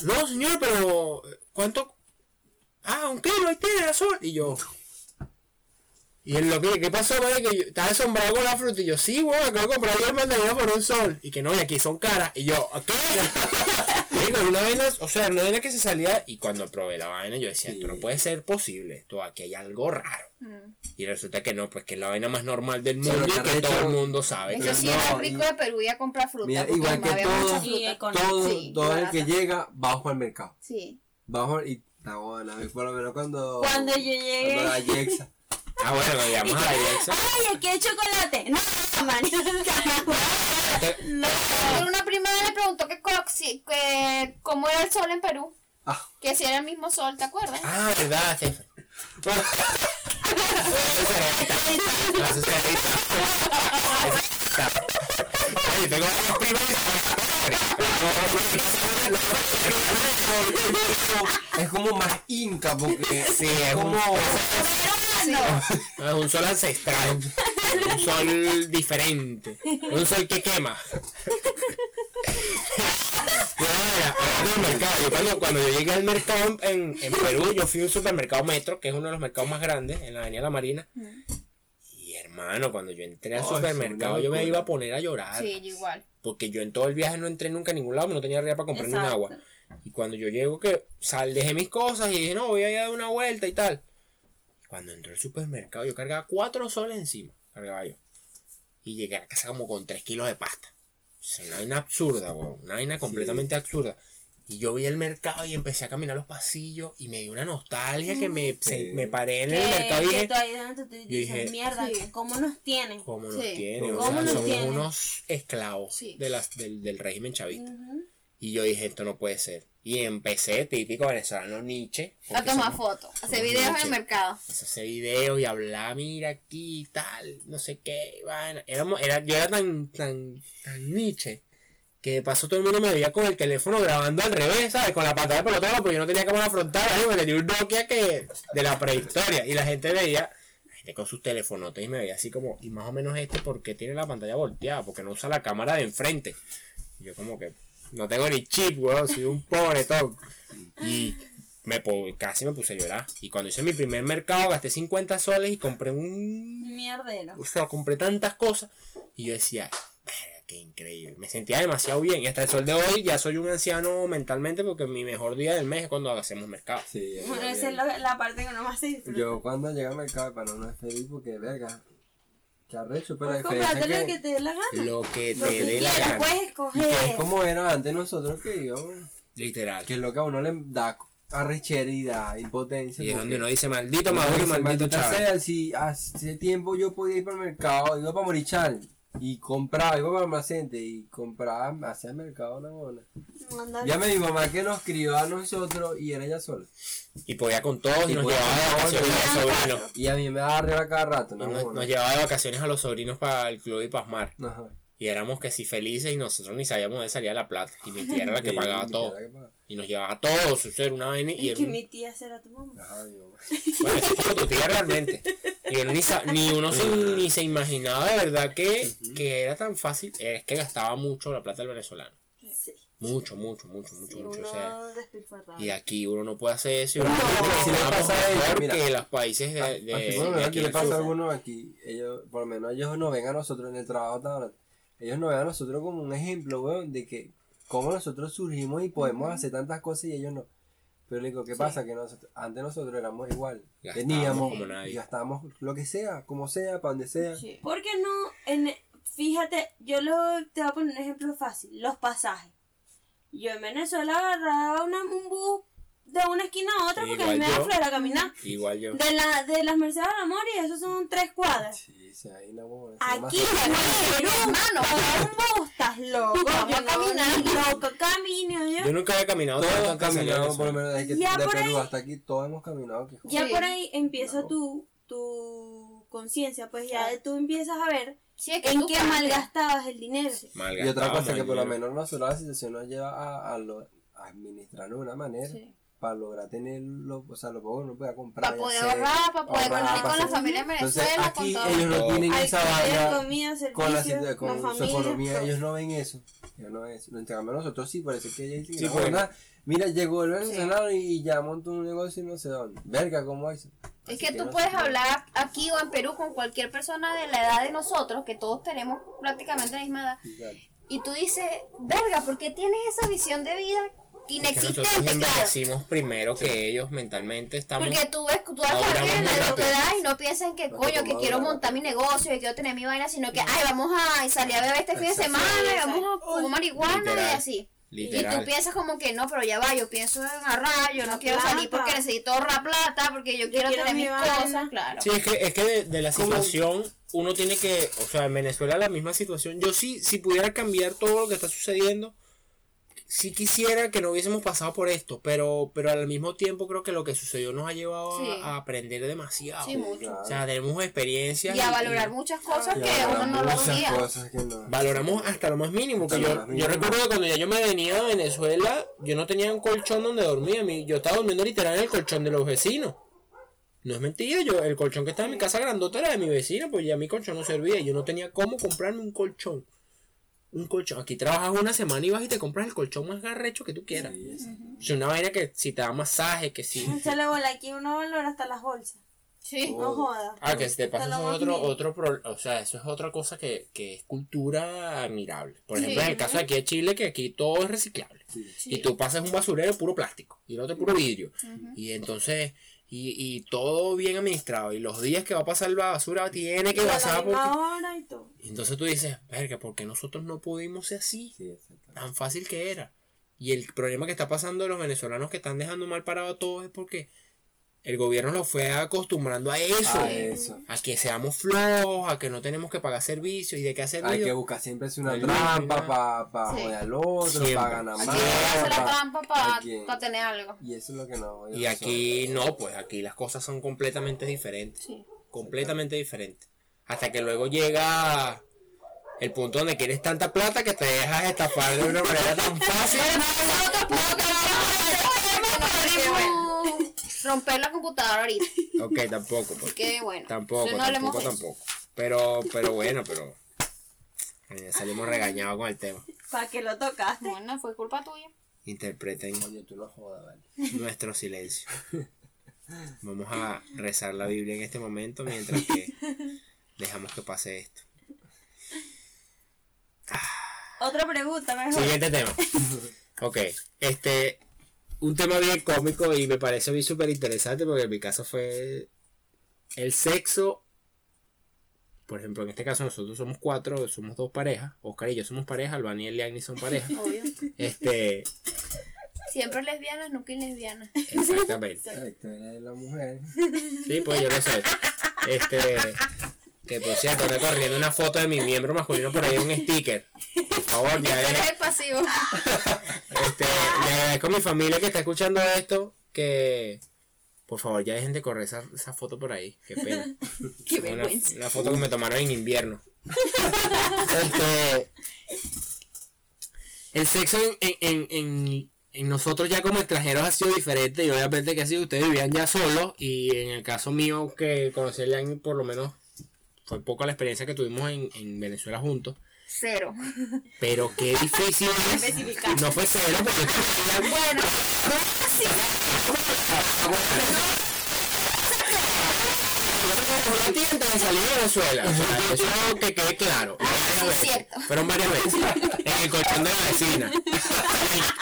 solo. no señor, pero ¿cuánto? Ah, un kilo, ahí tiene el sol. Y yo, Y él lo que, ¿qué pasó, madre? Que yo estaba asombrado con la fruta. Y yo, sí, bueno, acabo de comprar yo el mandarina por un sol. Y que no, y aquí son caras. Y yo, ¿qué? Digo, una vaina, o sea, una vaina que se salía. Y cuando probé la vaina, yo decía, esto no puede ser posible. Esto aquí hay algo raro. Mm. Y resulta que no, pues que es la vaina más normal del mundo y que todo el mundo sabe. Eso sí no, era rico de Perú y a comprar fruta. Mira, igual que todo-. Todo, Sí, todo el que llega, vamos al mercado. Sí. Vamos y está bueno, a mí por lo menos cuando. Cuando yo llegué. Cuando la Yexa. Ah, bueno, lo llamamos a Alexa. ¡Ay, aquí hay chocolate! No, marica. No. Pero una prima le preguntó que, que cómo era el sol en Perú. Ah, Que si era el mismo sol, ¿te acuerdas? Ah, verdad. Oye, tengo primas. es como más inca porque. Sí, es como. No, es un sol ancestral. Un sol diferente. Un sol que quema. Bueno, mira, hablando del mercado, yo cuando, cuando yo llegué al mercado en, en Perú, yo fui a un supermercado Metro, que es uno de los mercados más grandes, en la Avenida La Marina. Y hermano, cuando yo entré al Ay, supermercado, yo me iba a poner a llorar. Sí, yo igual. Porque yo en todo el viaje no entré nunca a ningún lado, no tenía arriba para comprar ni un agua. Y cuando yo llego que sal, dejé mis cosas y dije, no, voy a ir a dar una vuelta y tal. Cuando entré al supermercado, yo cargaba cuatro soles encima, cargaba yo. Y llegué a casa como con tres kilos de pasta. O sea, una vaina absurda, weón, una vaina completamente absurda. Y yo vi el mercado y empecé a caminar los pasillos y me dio una nostalgia que me, se- Sí. me paré en el mercado y dije, te dije, mierda, Sí. ¿cómo nos tienen? ¿cómo nos Sí. tiene? O ¿Cómo sea, nos somos unos esclavos Sí. de las, del, del régimen chavista. Y yo dije, esto no puede ser. Y empecé, típico venezolano Nietzsche. A tomar fotos, hacer videos en el mercado. Hacer videos y hablar, mira aquí y tal, no sé qué, vaina. Éramos, era, yo era tan, tan, tan Nietzsche que de paso todo el mundo me veía con el teléfono grabando al revés, ¿sabes? Con la pantalla pelotona, porque yo no tenía cámara frontal, ahí me tenía un Nokia que de la prehistoria. Y la gente veía, la gente con sus telefonotes y me veía así como, y más o menos este, porque tiene la pantalla volteada? Porque no usa la cámara de enfrente. Y yo como que, no tengo ni chip, weón, soy un pobre todo. Y me casi me puse a llorar. Y cuando hice mi primer mercado gasté 50 soles y compré un... Mierdero. O sea, compré tantas cosas. Y yo decía, "Verga, qué increíble. Me sentía demasiado bien. Y hasta el sol de hoy ya soy un anciano mentalmente porque mi mejor día del mes es cuando hacemos mercado. Sí, Bueno, esa es la parte que no más se disfruta. Yo cuando llegué al mercado para no es feliz porque, verga, qué arrecho, pero la Puedes diferencia comprarte es lo que, que te dé la gana. Lo que Lo te que dé la gana. puedes que es escoger. como era antes nosotros que íbamos, Literal. que es lo que a uno le da da impotencia. Y es donde uno dice, maldito Maduro maldito maldita Chávez. sea, si hace tiempo yo podía ir para el mercado, iba para Morichal y compraba, iba para el almacén y compraba, hacía el mercado una mona. Anda- Llame a mi mamá que nos crió a nosotros y era ella sola. Y podía con todos y Y nos llevaba de vacaciones a los sobrinos. Y a mí me daba arriba cada rato, Y no, nos, nos llevaba de vacaciones a los sobrinos para el club y pasmar. Ajá. Y éramos que si felices y nosotros ni sabíamos de salía la plata. Y mi tía era la que Sí, pagaba todo. que pagaba. Y nos llevaba a todos. Eso era una vaina. Y era que un- mi tía será tu mamá. Ajá. Bueno, eso es como tu tía realmente. Y él ni, ni uno se, ni se imaginaba de verdad que, que era tan fácil. Es que gastaba mucho la plata del venezolano. Sí. Mucho, mucho, mucho, mucho, Sí, mucho. O sea, y aquí uno no puede hacer eso. Y No, uno si le pasa a ellos, mejor mira. que los países de, de, Así, de por lo menos aquí aquí le pasa a algunos aquí, ellos, por lo menos ellos no ven a nosotros en el trabajo, ellos no ven a nosotros como un ejemplo, weón, de que cómo nosotros surgimos y podemos hacer tantas cosas y ellos no. Pero le digo, ¿qué pasa? Que nosotros, antes nosotros éramos igual, Gastábamos teníamos como nadie. y gastábamos lo que sea, como sea, para donde sea. Sí. ¿Por qué no? En, fíjate, yo lo, te voy a poner un ejemplo fácil. Los pasajes. Yo en Venezuela agarraba una- un bus una esquina a otra Sí, porque a mí me da yo. flojera caminar. Igual yo. De, la, de las Mercedes al Amor y eso son tres cuadras. Sí, sí, ahí no, weón, eso Aquí pagar un bus, estás loco. Yo a no, caminar. ni loco camino yo. Yo nunca había caminado Todos de caminado, por lo menos desde Ya de por Perú ahí. hasta aquí, todos hemos caminado. Que, Ya Sí. por ahí empieza No. tu, tu conciencia, pues ya tú empiezas a ver Sí, es que en tú qué cambias. malgastabas el dinero. Y otra cosa que por lo menos nosotros la situación nos lleva a, a, lo- a administrarlo de una manera Sí. Para lograr tener lo, o sea, lo poco que uno pueda comprar. Para poder ahorrar, para poder para con la familia en Entonces Venezuela, con aquí todo. ellos no tienen Hay esa que vaina comida, con, la, con su economía, ellos no ven eso. Ellos no ven eso. En cambio nosotros sí, es que ellos dicen, Sí, "No, bueno. nada, mira, llegó el venezolano y ya montó un negocio y no sé dónde. Verga, ¿cómo es? Es Así que tú no puedes hablar aquí o en Perú con cualquier persona de la edad de nosotros, que todos tenemos prácticamente la misma edad, Exacto. y tú dices, verga, ¿por qué tienes esa visión de vida Que nosotros inexistente? Claro. envejecimos primero que ellos mentalmente estamos. Porque tú ves, tú vas a rápido. edad y no piensas en que, No, coño, que quiero montar mi negocio, que quiero tener mi vaina, sino que, ay, vamos a salir a beber este fin de semana y vamos a fumar marihuana y Literal. así. Y Literal. tú piensas como que no, pero ya va, yo pienso en ahorrar, yo no quiero salir porque necesito ahorrar plata, porque yo quiero quiero tener mi mis cosas, claro. Sí, es que, es que de, de la situación uno tiene que, o sea, en Venezuela la misma situación. Yo sí, si pudiera cambiar todo lo que está sucediendo, sí quisiera que no hubiésemos pasado por esto, pero, pero al mismo tiempo creo que lo que sucedió nos ha llevado a- Sí. a, aprender demasiado. Sí, mucho. O sea, tenemos experiencias Y a y- valorar muchas cosas que uno no lo valoramos hasta lo más mínimo. Que yo, yo recuerdo que cuando ya yo me venía de Venezuela, yo no tenía un colchón donde dormir. mi- Yo estaba durmiendo literal en el colchón de los vecinos. No es mentira, yo el colchón que estaba en mi casa grandota era de mi vecino, pues ya mi colchón no servía. y Yo no tenía cómo comprarme un colchón. Un colchón. Aquí trabajas una semana y vas y te compras el colchón más garrecho que tú quieras. Sí. O sea, una vaina que si te da masaje, que si. Se le bola aquí uno valora hasta las bolsas. Sí. No joda. Ah, que si te pasa otro, otro pro- o sea, eso es otra cosa que, que es cultura admirable. Por ejemplo, Sí. en el caso de aquí de Chile, que aquí todo es reciclable. Sí. Y tú pasas un basurero puro plástico y el otro puro vidrio. Y entonces, y, y todo bien administrado. Y los días que va a pasar la basura tiene que pasar porque... misma hora y todo. Y entonces tú dices, verga, ¿por qué nosotros no pudimos ser así? Sí. Tan fácil que era. Y el problema que está pasando de los venezolanos que están dejando mal parado a todos es porque el gobierno los fue acostumbrando a eso. A eso. A que seamos flojos, a que no tenemos que pagar servicios y de qué hacer Hay que buscar siempre es una El trampa para pa Sí. joder al otro, Siempre. para ganar más. Hay que hacer la pa- trampa para que- tener algo. Y eso es lo que no. Y aquí no, pues aquí las cosas son completamente diferentes. Sí. Completamente diferentes. Hasta que luego llega el punto donde quieres tanta plata que te dejas estafar de una manera tan fácil. Romper la computadora ahorita. Ok, tampoco. pues. Que bueno. Tampoco, no tampoco, eso. tampoco. Pero, pero bueno, pero. eh, salimos regañados con el tema. ¿Para qué lo tocaste? Bueno, fue culpa tuya. Interpreten Oye, tú no jodas, vale. nuestro silencio. Vamos a rezar la Biblia en este momento mientras que dejamos que pase esto. Otra pregunta, mejor. Siguiente tema. Ok, este, un tema bien cómico y me parece bien súper interesante porque en mi caso fue el sexo. Por ejemplo, en este caso nosotros somos cuatro, somos dos parejas. Oscar y yo somos pareja, Albani y Eliani son pareja. Obvio. Este, Siempre lesbianas, nunca lesbianas. exactamente. Exacto, la mujer. Sí, pues yo lo sé. Este, que por cierto, estoy corriendo una foto de mi miembro masculino por ahí, un sticker. Por favor, ya Eres el pasivo. Este, le agradezco a mi familia que está escuchando esto que por favor ya dejen de correr esa, esa foto por ahí. Qué pena. Qué Una, vergüenza. una foto que me tomaron en invierno. Este, el sexo en, en, en, en- en nosotros ya como extranjeros ha sido diferente y obviamente que si ustedes vivían ya solos y en el caso mío que conocí a por lo menos fue poca la experiencia que tuvimos en, en Venezuela juntos. Cero. Pero qué difícil es. No fue cero porque Bueno, no tienen de salir de Venezuela. O sea, eso que quede claro. Cierto. Fueron varias veces. En el colchón de la vecina.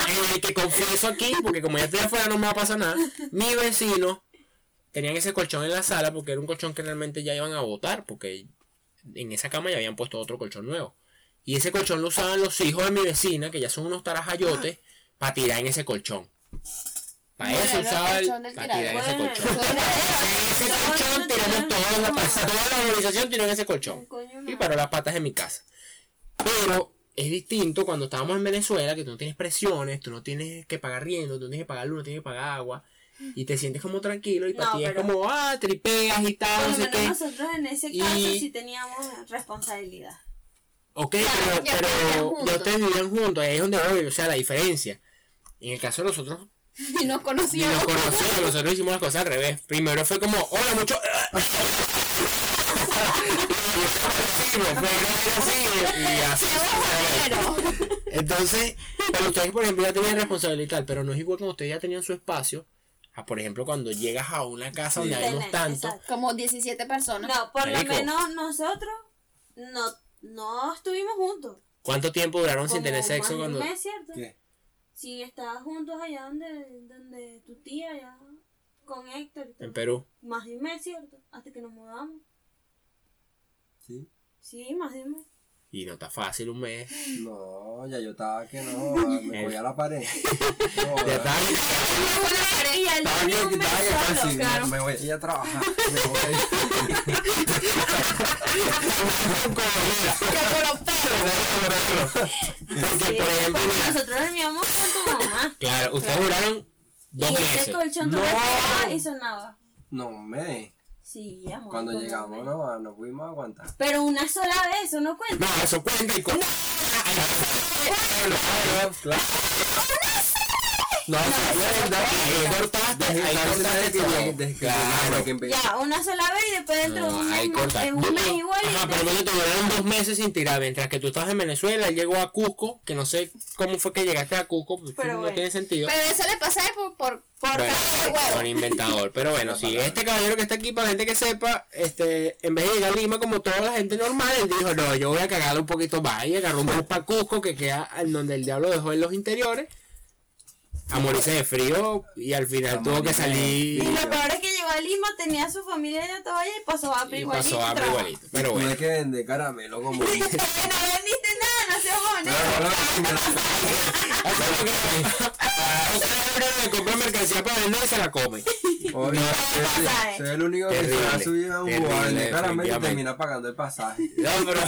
En el que confieso aquí, porque como ya estoy afuera no me va a pasar nada. Mi vecino tenían ese colchón en la sala porque era un colchón que realmente ya iban a botar. Porque en esa cama ya habían puesto otro colchón nuevo. Y ese colchón lo usaban los hijos de mi vecina, que ya son unos tarajayotes, para tirar en ese colchón. Para eso usaba el, para tirar en ese colchón. En ese colchón tiramos toda la toda la organización tiró en ese colchón. Y paró las patas en mi casa. Pero es distinto cuando estábamos en Venezuela, que tú no tienes presiones, tú no tienes que pagar riendo, tú no tienes que pagar luz, no tienes que pagar agua. Y te sientes como tranquilo y para No, ti es como, ah, tripeas y tal, no sé qué. nosotros en ese Y- caso sí teníamos responsabilidad. Ok, Claro, pero, ya pero vivían ya juntos. ustedes vivían juntos, ahí es donde voy, o sea, la diferencia. En el caso de nosotros, y nos ni nos conocíamos. conocíamos, nosotros hicimos las cosas al revés. Primero fue como, hola, mucho. y Entonces, pero ustedes, por ejemplo, ya tenían responsabilidad y tal, pero no es igual cuando ustedes ya tenían su espacio a, por ejemplo, cuando llegas a una casa Sí. donde habemos Tener, tanto. exacto. Como 17 personas. No, por lo menos nosotros no, no estuvimos juntos. ¿Cuánto tiempo duraron sin tener más sexo de cuando.? Un mes, ¿cierto? ¿Qué? Sí, estabas juntos allá donde, donde tu tía, allá con Héctor y todo. En Perú. Más de un mes, ¿cierto? Hasta que nos mudamos. ¿Sí? Sí, más de un mes. Y no está fácil un mes. No, ya yo estaba que no, me voy a la pared. No, Ya está. Y al Estaba que mes estaba que solo, casi, claro. me voy a ir a trabajar. Me voy. Porque mira, nosotros dormíamos con tu mamá. claro, ustedes duraron dos y ese meses. colchón No. y sonaba. No, me. Sí, amor. Cuando llegamos, no, no pudimos aguantar. Pero una sola vez, eso no cuenta. No, eso cuenta y cuenta. No, Ahí cortaste, ahí cortaste todo. Claro. Ya, una sola vez y después dentro de No, un mes, en un mes igual. y Ajá, pero bueno, te duraron dos meses sin tirar. Mientras que tú estabas en Venezuela, él llegó a Cusco, que no sé cómo fue que llegaste a Cusco, pues, no tiene sentido. Pero eso le pasa por, Bueno, huevo. con inventador. Pero bueno, si este caballero que está aquí, para gente que sepa, este, en vez de llegar a Lima como toda la gente normal, él dijo, no, yo voy a cagarle un poquito más. Y agarró un bus para Cusco, que queda en donde el diablo dejó en los interiores, a morirse de frío, y al final A tuvo que de salir Y lo peor es que llegó a Lima, tenía a su familia en la toalla y pasó hambre y igualito. pasó hambre trabajo. igualito. Pero bueno. Tuve que vender caramelo como. no vendiste nada, no seas honesto. le compra mercancía para vender y se la come. Oye, soy el único que se va a subir a un a terrible, vender caramelo y termina pagando el pasaje. No, pero.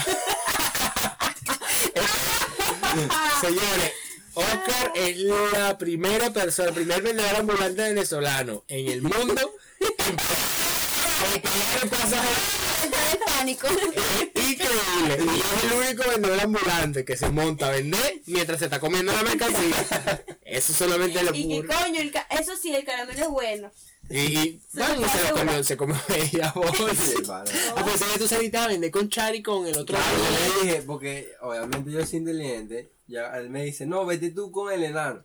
Señores, Oscar es la primera persona, el primer vendedor ambulante venezolano en el mundo en pagar el pasaje. Está de pánico. Es increíble. Y es el único vendedor ambulante que se monta a vender mientras se está comiendo la mercancía. Eso solamente lo Y que coño, el ca- eso sí, el caramelo es bueno. Y, y bueno, se lo comió, se comió ella Sí, vale. A pesar de que tú saliste a vender con Chari con el otro. Claro, yo le dije, porque obviamente yo soy inteligente, ya él me dice, no, vete tú con el enano.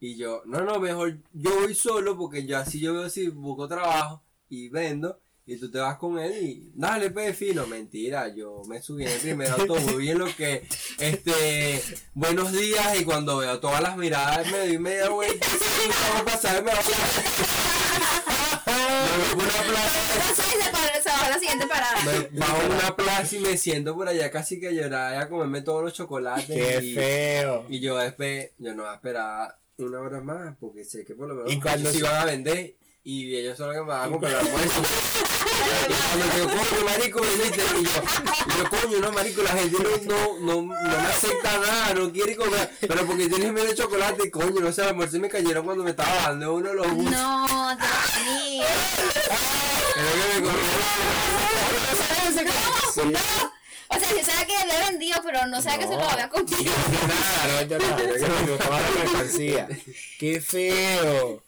Y yo, no, no, mejor yo voy solo porque yo así yo veo si busco trabajo y vendo y tú te vas con él y dale, pues fino. Mentira, yo me subí en el primer autobús y en lo que, este, buenos días y cuando veo todas las miradas me doy media vuelta y pasar, me voy a. Sí, se, para, se va a la siguiente parada. Me bajo una plaza y me siento por allá casi que a llorar y a comerme todos los chocolates. Qué y, feo. y yo después, yo no voy a esperar una hora más porque sé que por lo menos Y cuando si se- van a vender y ellos son los que me van a comprar el almuerzo. y cuando yo, coño, marico, vendiste. Y yo, y yo, coño, no, marico, la gente no, no, no, no me acepta nada, no quiere comer. Pero porque tienes medio chocolate, coño, no sé, el almuerzo me cayeron cuando me estaba bajando uno de los buses. No, Dios mío. Pero que me comieron. O sea, si sabe que le he vendido, pero no sabe que se lo había comprado. Claro, yo no, yo no, yo toda la mercancía. Qué feo. No,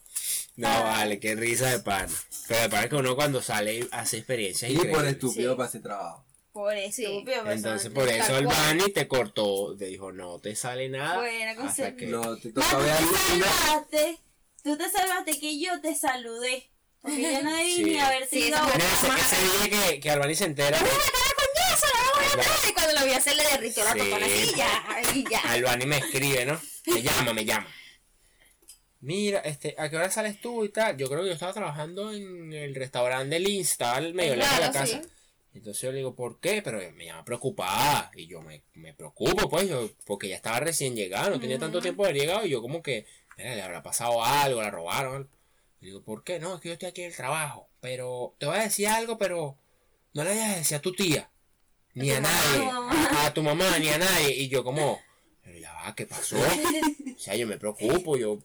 vale, qué risa de pan. Pero de pan que uno cuando sale hace experiencias Y por increíbles. estúpido Sí. para ese trabajo. Por eso, Sí. Entonces por eso el Bani te cortó, te dijo no te sale nada. Buena hasta concepto. que No, te Tú toca ver te una- salvaste, tú te salvaste que yo te saludé. Porque yo no debí Sí. ni haberte Sí, ido eso a Mira, ese, ese día que, que Albani se entera, ¡Una cara con eso! ¡La voy a entrar! Y cuando lo vi hacer le derritió la Sí. totona así ya, y ya. Albani me escribe, ¿no? Me llama, me llama. Mira, este, ¿a qué hora sales tú y tal? Yo creo que yo estaba trabajando en el restaurante del Insta, al medio lejos de la casa. sí. Entonces yo le digo, ¿por qué? Pero me llama preocupada. Y yo me, me preocupo, pues, yo, porque ya estaba recién llegado, no tenía tanto tiempo de haber llegado. Y yo como que, mira, le habrá pasado algo, la robaron. Y digo, ¿por qué? No, es que yo estoy aquí en el trabajo. Pero te voy a decir algo, pero no le vayas a decir a tu tía. Ni a nadie. A, a tu mamá, ni a nadie. Y yo como, pero ya va, ¿qué pasó? O sea, yo me preocupo, yo...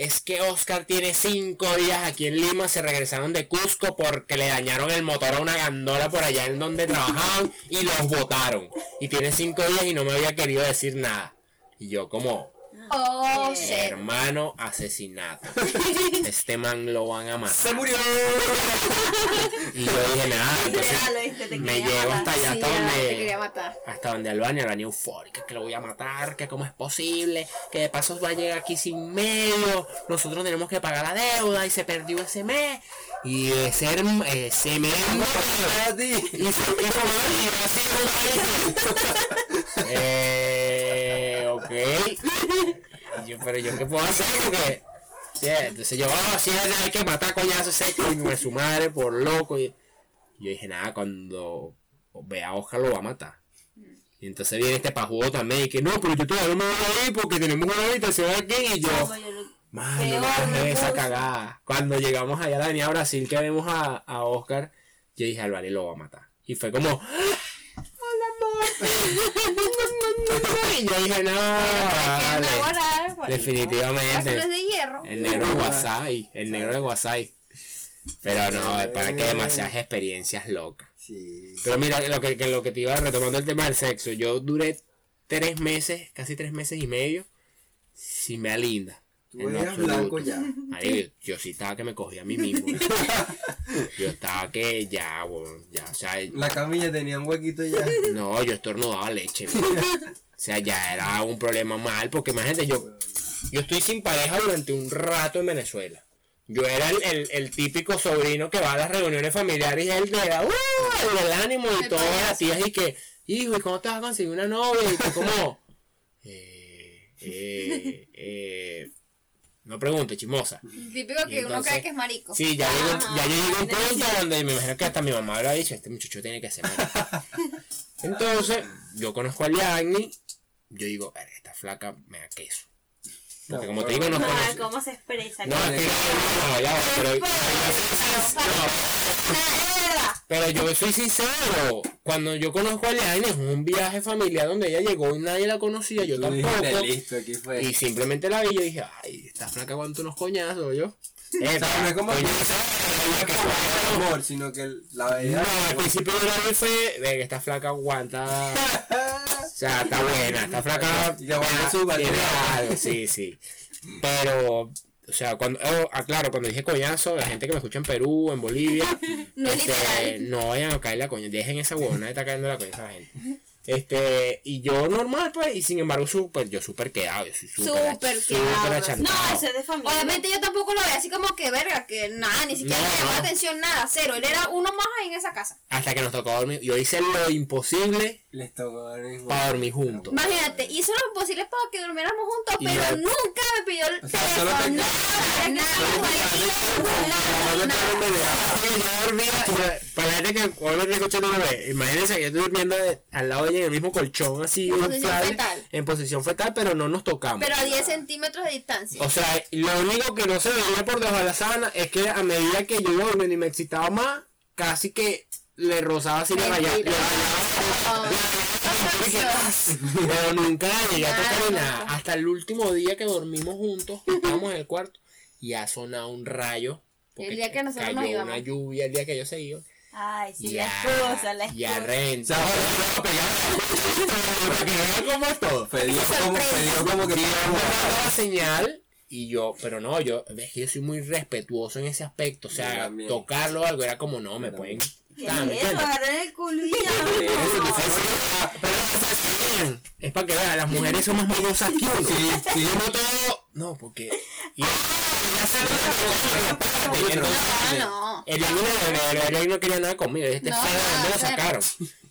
Es que Oscar tiene cinco días aquí en Lima, se regresaron de Cusco porque le dañaron el motor a una gandola por allá en donde trabajaban y los botaron. Y tiene cinco días y no me había querido decir nada. Y yo como, Oh, Eh, shit. Hermano asesinato. Este man lo van a matar. ¡Se murió! Y yo dije nada, me llevo hasta allá, Sí, hasta donde. te quería matar. hasta donde Albania, Albania eufórica, que lo voy a matar, que cómo es posible, que de paso va a llegar aquí sin medio, nosotros tenemos que pagar la deuda y se perdió ese mes. Y ese, mes y se y así como que, Eh, ok. Y yo, pero yo qué puedo hacer porque yeah, entonces yo, oh, sí, hay que matar coñazo ese coño de su madre por loco. Y yo dije, nada, cuando vea a Oscar lo va a matar. Y entonces viene este pajudo también y que no, pero yo todavía no me voy a ir porque tenemos una habitación aquí y yo, mano, no esa cagada. Cuando llegamos allá a la avenida Brasil que vemos a, a Oscar, yo dije, Álvaro lo va a matar. Y fue como, hola amor. y yo dije, no, vale. Definitivamente. No es de hierro. El negro de Guasay, el negro de Guasay. Pero no, para que demasiadas experiencias locas. Sí. Pero mira, lo que, que lo que te iba retomando el tema del sexo, yo duré tres meses, casi tres meses y medio, sin me linda. Tú en eras blanco ya. Marico, yo sí estaba que me cogía a mí mismo. yo estaba que ya, bueno, ya, o sea, La camilla tenía un huequito ya. no, yo estornudaba leche. O sea, ya era un problema mal, porque imagínate, yo, yo estoy sin pareja durante un rato en Venezuela. Yo era el, el- el típico sobrino que va a las reuniones familiares y él te da, ¡uh! el ánimo y todas las tías y que, hijo, ¿y cómo te vas a conseguir una novia? Y tú como, eh, eh, eh, no pregunte, chismosa. Típico que uno cree que es marico. Sí, ya llegó, Ajá, ya llegué a un punto donde me imagino que hasta mi mamá habrá dicho, este muchacho tiene que ser marico". Entonces, yo conozco a Liagni, yo digo, "Verga, esta flaca me da queso. Porque como te digo, no Ah. ¿Cómo se expresa? No, es que no, no, ya va, pero, pero yo soy sincero. Cuando yo conozco a Liagni es un viaje familiar donde ella llegó y nadie la conocía, yo tampoco. listo, aquí fue. Y simplemente la vi y yo dije, ay, esta flaca aguanta unos coñazos, yo. Eh, O sea, no es como que fue amor, sino que la veía. No, al principio de la vi fue de que esta flaca aguanta. O sea, está buena, esta flaca. Algo, sí, sí. Pero, o sea, cuando. Oh, aclaro, cuando dije coñazo, la gente que me escucha en Perú, en Bolivia. No es este, no vayan a caer la coña, dejen esa huevona de estar cayendo la coña a esa gente. Este, y yo normal, pues, y sin embargo, súper, yo súper quedado, yo soy súper quedado, no, achantado. No, ese es de familia. Obviamente yo tampoco lo veía así como que verga, que nada, ni siquiera No, me llamó no. la atención nada, cero. Él era uno más ahí en esa casa. Hasta que nos tocó dormir. Yo hice lo imposible Les tocó para dormir juntos. Imagínate, hizo lo posible para que durmiéramos juntos, Y pero nunca me pidió el O sea, solo teléfono, te- nada, nada, nada, nada. Para la yo en el mismo colchón, así, En posición fetal. en posición fetal, pero no nos tocamos. Pero a 10 centímetros de distancia. O sea, lo único que no se veía por debajo de la sábana es que a medida que yo iba y me excitaba más, casi que le rozaba así, le rayaba, le rayaba, pero nunca llegué a tocar nada. Hasta el último día que dormimos juntos, estábamos en el cuarto, y ha sonado un rayo. El día que nosotros cayó nos íbamos. una lluvia el día que ellos se iban. Ay, sí, Ya, la esposa, la ya esposa. renta. Para que vean cómo es todo. Fue Dios como, fue Dios como que Daba la señal y yo, pero no, yo, es que yo soy muy respetuoso en ese aspecto. O sea, también. tocarlo o algo era como, no, me pueden. El culo y ya. Es para que vean, las mujeres son más mañosas que uno. Si yo no todo, no, porque. Y, no. el niño no quería nada conmigo. Este No, donde lo sacaron.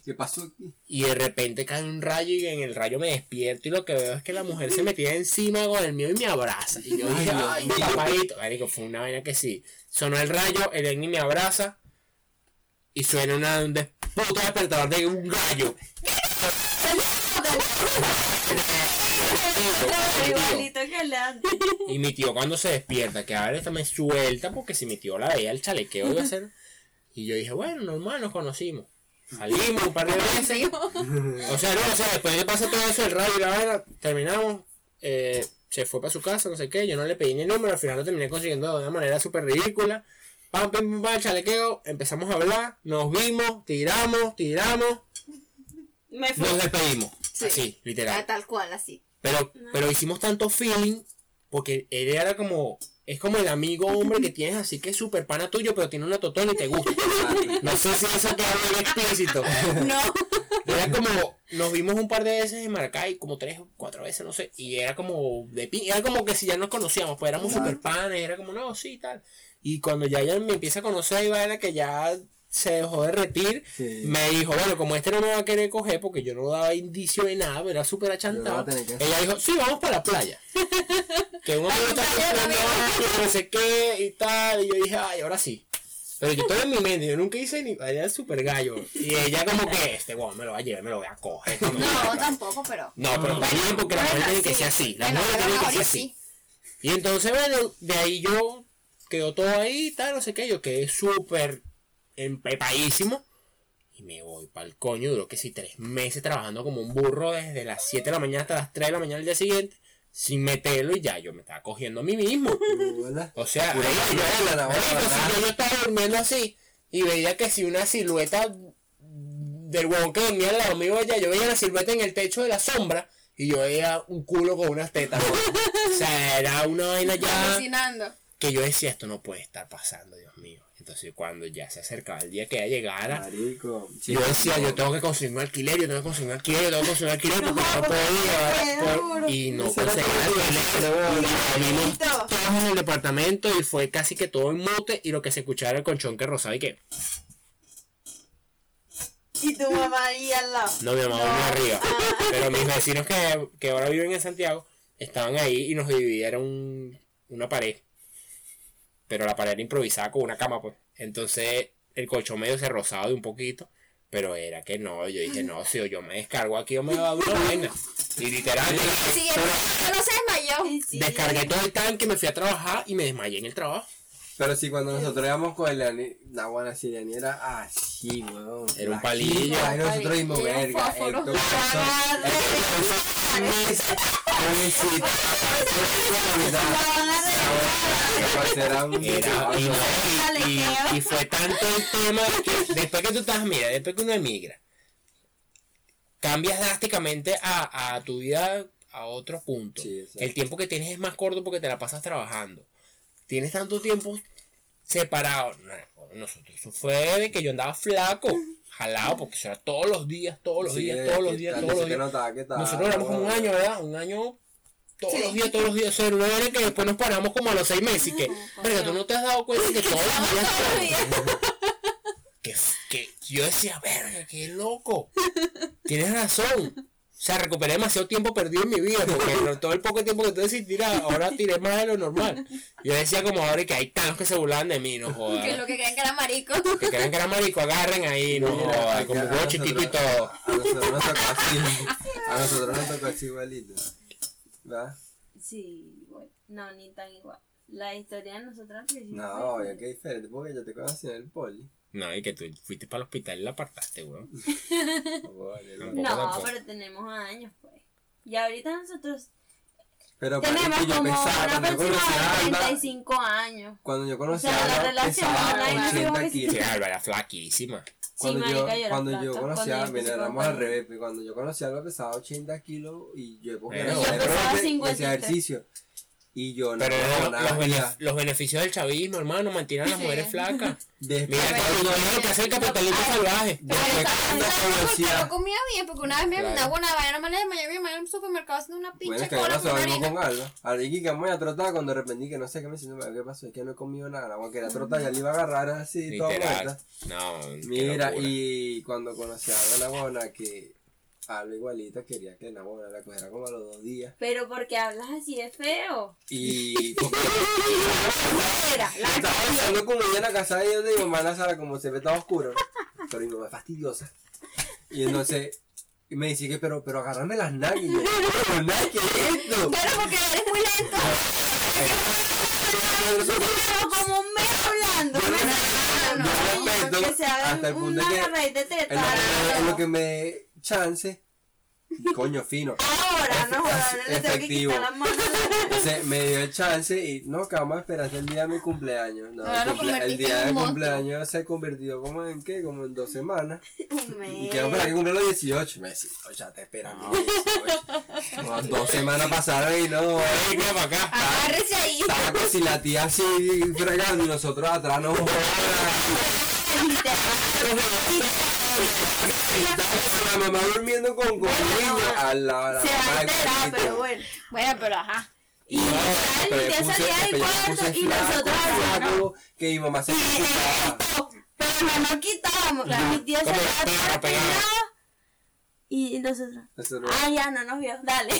¿Qué pasó? Y de repente cae un rayo y en el rayo me despierto y lo que veo es que la mujer se metía encima con el mío y me abraza. Y yo dije, ay, mío. papadito. Fue una vaina que sí. Sonó el rayo, el Enni me abraza y suena una, un puto despertador de un gallo. Igualito que Leandro. Y mi tío cuando se despierta, que a ver, esta me suelta porque si mi tío la veía el chalequeo iba a ser. Y yo dije, bueno, normal, nos conocimos. Salimos un par de veces. O sea, no, o sea, después de pasar todo eso, el radio y la vaina, terminamos. eh, se fue para su casa, no sé qué. Yo no le pedí ni el número, al final lo terminé consiguiendo de una manera súper ridícula. Pam, pam, pam, pam, chalequeo, empezamos a hablar, nos vimos, tiramos, tiramos, Me fui. nos despedimos. Sí. Así, Ah, literal. Tal cual, así. Pero, pero hicimos tanto feeling porque él era como. Es como el amigo hombre que tienes así que es súper pana tuyo, pero tiene una totona y te gusta. No sé si eso queda bien explícito. No. Era como, nos vimos un par de veces en Maracay, como tres o cuatro veces, no sé, y era como de era como que si ya nos conocíamos, pues éramos super panes, era como, no, sí, tal. Y cuando ya ella me empieza a conocer, iba era que ya se dejó de retir, Sí. me dijo, bueno, como este no me va a querer coger porque yo no daba indicio de nada, pero era súper achantado. Ella dijo, sí, vamos para la playa. que uno me está años, no sé qué y tal. Y yo dije, ay, ahora sí. Pero yo estoy en mi mente, yo nunca hice ni. Ella es súper gallo. Y ella, como que, este, bueno, me lo va a llevar, me lo voy a coger. No, No, tampoco, pero. no pero está bien porque la mujer tiene que ser así. La mujer tiene que ser así. sí. Y entonces, bueno, de ahí yo quedó todo ahí y tal, no sé qué. Yo quedé súper empepadísimo. Y me voy para el coño. Duró que si tres meses trabajando como un burro desde las 7 de la mañana hasta las 3 de la mañana del día siguiente. Sin meterlo y ya yo me estaba cogiendo a mí mismo. O sea, ahí yo, la yo, yo estaba durmiendo así y veía que si una silueta del huevón que dormía al lado mío allá, yo veía la silueta en el techo de la sombra y yo veía un culo con unas tetas. o sea, era una vaina ya Alucinando. que yo decía, esto no puede estar pasando, Dios mío. Entonces cuando ya se acercaba el día que ella llegara, Marico. yo decía, no. yo tengo que conseguir un alquiler, yo tengo que conseguir un alquiler, yo tengo que conseguir un alquiler porque no, no por- y no conseguí alquiler. todos en el departamento y fue casi que todo en mute y lo que se escuchaba era el colchón que rozaba y que Y tu mamá ahí al lado. no mi mamá No. arriba. Pero mis vecinos que, que ahora viven en Santiago estaban ahí y nos dividieron un- una pared. Pero la pared era improvisada con una cama, pues. Entonces el colchón medio se rozaba de un poquito. Pero era que no, yo dije, no, si yo me descargo aquí, yo me va a dar una vaina. Y literal, yo Sí, no, no se desmayó. Sí. descargué todo el tanque, me fui a trabajar y me desmayé en el trabajo. Pero sí, cuando nosotros íbamos con el Leani, la buena siriani era así, weón. Era un palillo. Ahí nosotros dimos verga. Era un Era, y, fue tanto el tema que después que tú estás, mira, después que uno emigra, cambias drásticamente a, a tu vida a otro punto. Sí, el tiempo que tienes es más corto porque te la pasas trabajando. Tienes tanto tiempo separado. No, Nosotros, eso fue de que yo andaba flaco, jalado, porque eso era todos los días, todos los Sí, días, todos los días, tal, todos los días. notaba Nosotros éramos como un año, ¿verdad? Un año todos Sí. los días, todos los días. No era que después nos paramos como a los seis meses y que, pero tú no te has dado cuenta que todos los días. Todos los días. que, que yo decía, verga, qué loco. Tienes razón. O sea, recuperé demasiado tiempo perdido en mi vida, porque todo el poco tiempo que tuve sin tirar, ahora tiré más de lo normal. Yo decía como ahora que hay tantos que se burlan de mí, no Que lo jodas. que creen que era marico. Que creen que era marico, agarren ahí, no jodas, como huevo chiquito y todo. A nosotros nos tocó así. A nosotros nos tocó así igualito. ¿Verdad? Sí, bueno, no, ni tan igual. La historia de principio No, ya que diferente porque yo te conocí en el poli. No, y que tú fuiste para el hospital y la apartaste, weón. No. pero tenemos años, pues. Y ahorita nosotros Pero tenemos yo como pesaba, una persona de a Alba, 35 años. cuando yo conocí O sea, a la relación pesaba online como sí, 80 porque sí. kilos. Sí, Alba era flaquísima. Cuando marica, yo, yo era cuando yo conocí cuando a éramos con al revés, cuando yo conocí a Alba pesaba 80 kilos y yo porque Pero no yo sé, pesaba pero que- que 53. hacía ejercicio. Y yo no, Pero no, los, nada, bene- mira, los beneficios del chavismo, hermano, mantienen a las Sí. mujeres flacas. después Mira, cuando cuando yo- no que hacer el capitalismo salvaje. Pero cuando no comía bien, porque una vez me Claro. una buena vaina, me la desmayé mi mamá en el supermercado haciendo una Bueno, pinche es que cola no con harina. con Alba. A Ricky que voy a trotar cuando de repente que no sé qué me siento, ¿qué pasó? Es que no he comido nada, la agua que era trotar ya le iba a agarrar así, toda muerta. No, Mira, y cuando conocí a Alba Nabona, que Alba igualita quería que Nabona la cogiera como a los dos días. Pero porque hablas así de feo. Y porque Era, la estaba pensando como ella en la casa de donde mi mamá en la sala, como ve todo oscuro. Pero mi mamá es fastidiosa. Y entonces, y me dice que, pero, pero agárrame las nalgas. Y yo, pero nada, ¿qué es esto? Claro, porque eres muy lento. Respeto que se hasta el punto de una que de En lo, que, en lo que me chance, coño fino. Ahora, no, ahora le tengo que Efectivo. quitar la mano. Entonces me dio el chance y no, que vamos a esperar hasta el día de mi cumpleaños. No, Ahora el, cumple- el día de monstruo. cumpleaños se convirtió como en qué, como en dos semanas. Un mes. Y quiero esperar que cumpla los 18. Me decía, "Oye, ya te 18. Como dos semanas pasaron y no. Ay, para acá. Agárrese ahí. Si la tía así fregando y nosotros atrás no La mamá durmiendo con, con al lado de la Se va mamá a del enterar, pero bueno. Bueno, pero ajá. Y No, yo salía del cuarto y flaco, nosotros flaco, que mi mamá se. Pero no nos quitábamos. Mi tía toda pegado. pegada, Y nosotros. Nosotros- Ah, ya no nos vio. Dale.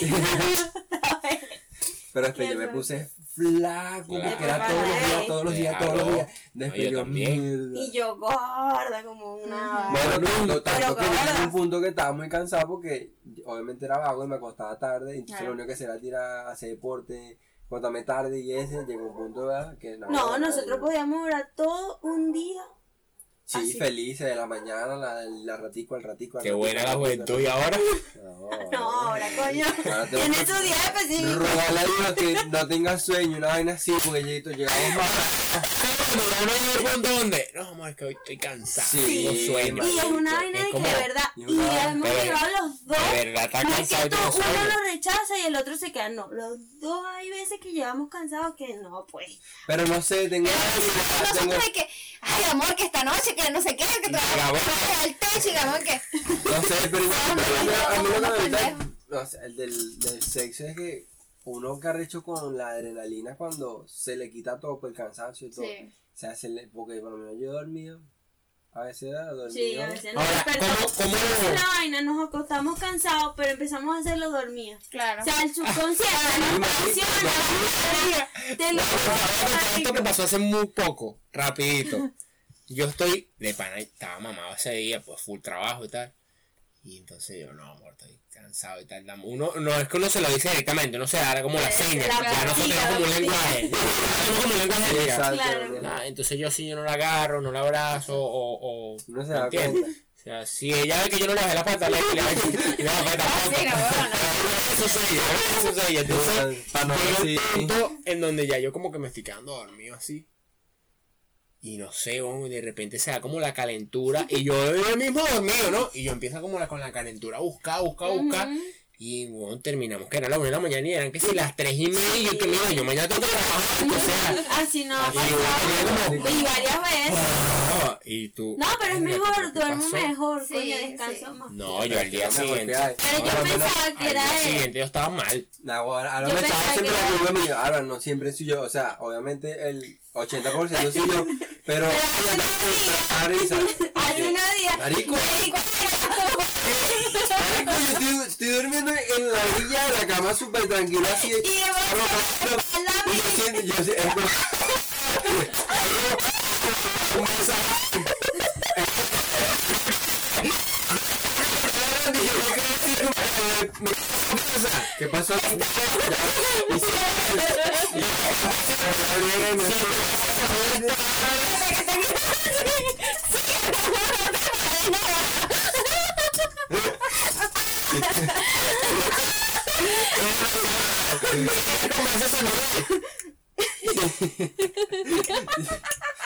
Pero Qué yo me puse flaco, Claro. era todos los días, todos los días, todos los días. Después No, yo yo, también. mierda. y yo gorda como una. Bueno, tanto, tanto Pero que gorda. un punto que estaba muy cansado porque obviamente era vago y me acostaba tarde. Entonces Claro. lo único que hacía era tirar, hacer deporte, acostarme tarde y ese. Llegó un punto ¿verdad? que no. No, no, nosotros no. podíamos durar todo un día. Sí, así. felices de la mañana, la, la ratico, el ratico. Qué ratico, buena la juventud y ahora. ratico. No, ahora coño. Ahora tengo Tiene que- su día específico. Rogarle a Dios que no tenga sueño, una vaina así, porque lleguito, llegamos más. Al punto donde. No, amor, es que hoy estoy cansado. Sí, no sueño. Y es una vaina de que de verdad. y hemos llegado los dos. De verdad, está No es cansado que uno lo rechaza y el otro se queda. No, los dos hay veces que llegamos cansados que no, pues. Pero no sé, tengo. tengo Nosotros de que, ay amor, que esta noche, que no sé qué, que bueno. al techo y amor, que. No sé, pero igual, No, pero a mí- lo que me no, gusta- no sé, el del, del sexo es que uno carrecho con la adrenalina cuando se le quita todo por el cansancio y todo. Sí. O sea, se le, porque por lo menos yo dormido, a veces era dormido. Sí, a veces nos despertamos. ¿cómo- cómo- la vaina, nos acostamos cansados, pero empezamos a hacerlo dormidos. Claro. O sea, el subconsciente nos funciona. Te lo Esto que pasó hace muy poco, rapidito. Yo estoy de pana, estaba mamado ese día, pues full trabajo y tal. Y entonces yo, no, amor, estoy cansado y tal. Uno, no es que uno se lo dice directamente, uno se da como la seña. la Ya pastilla, tenemos como un lenguaje. Tenemos como un lenguaje de Claro. ¿no? Entonces yo si yo no la agarro, no la abrazo o... o Uno se ¿me da cuenta. O sea, si ella ve que yo no le bajé la pata, le bajo la pata. No. Eso soy yo, eso soy yo. Entonces, Para no llega decir- un punto en donde ya yo como que me estoy quedando dormido así. Y no sé, y de repente se da como la calentura. Y yo yo mismo dormido, ¿no? Y yo empiezo como la, con la calentura a buscar, buscar, buscar. Y bueno, terminamos que era la una de la mañana y eran que si las tres y media. Y yo que mira, yo mañana tengo que trabajar. O sea, Así no ha Así, pasado. como- Y varias veces. ah, y tú. No, pero es mejor, ¿qué duermo mejor, Sí, coño, sí. descanso más. No, yo al día siguiente. Pero yo pensaba que Al era día él. siguiente yo estaba mal. Nah, ahora, ahora Yo me estaba siempre la era- culpa mía. Ahora no siempre soy yo. O sea, obviamente el 80% soy yo. Pero. da risa. Hace unos días. Marico. Marico, yo estoy, durmiendo en la orilla de la cama súper tranquila así. Y yo siento- yo como- ¿Qué pasó?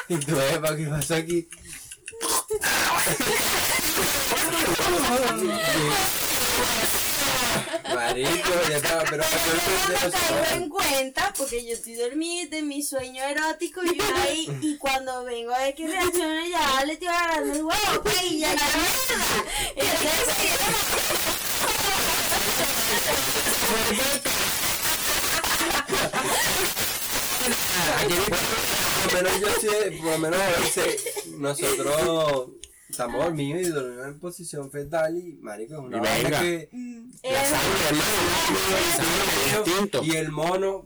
Y tú, Epa, ¿qué pasó aquí? Marico, ya estaba, pero Pero yo no caigo en cuenta porque yo estoy dormida en mi sueño erótico y yo ahí y cuando vengo a ver que reacciona ya le estoy agarrando el huevo pues, y ya la mierda. Aquí, por lo menos yo sí, por lo menos veces nosotros estamos dormidos y dormimos en posición fetal y marico es una que y el mono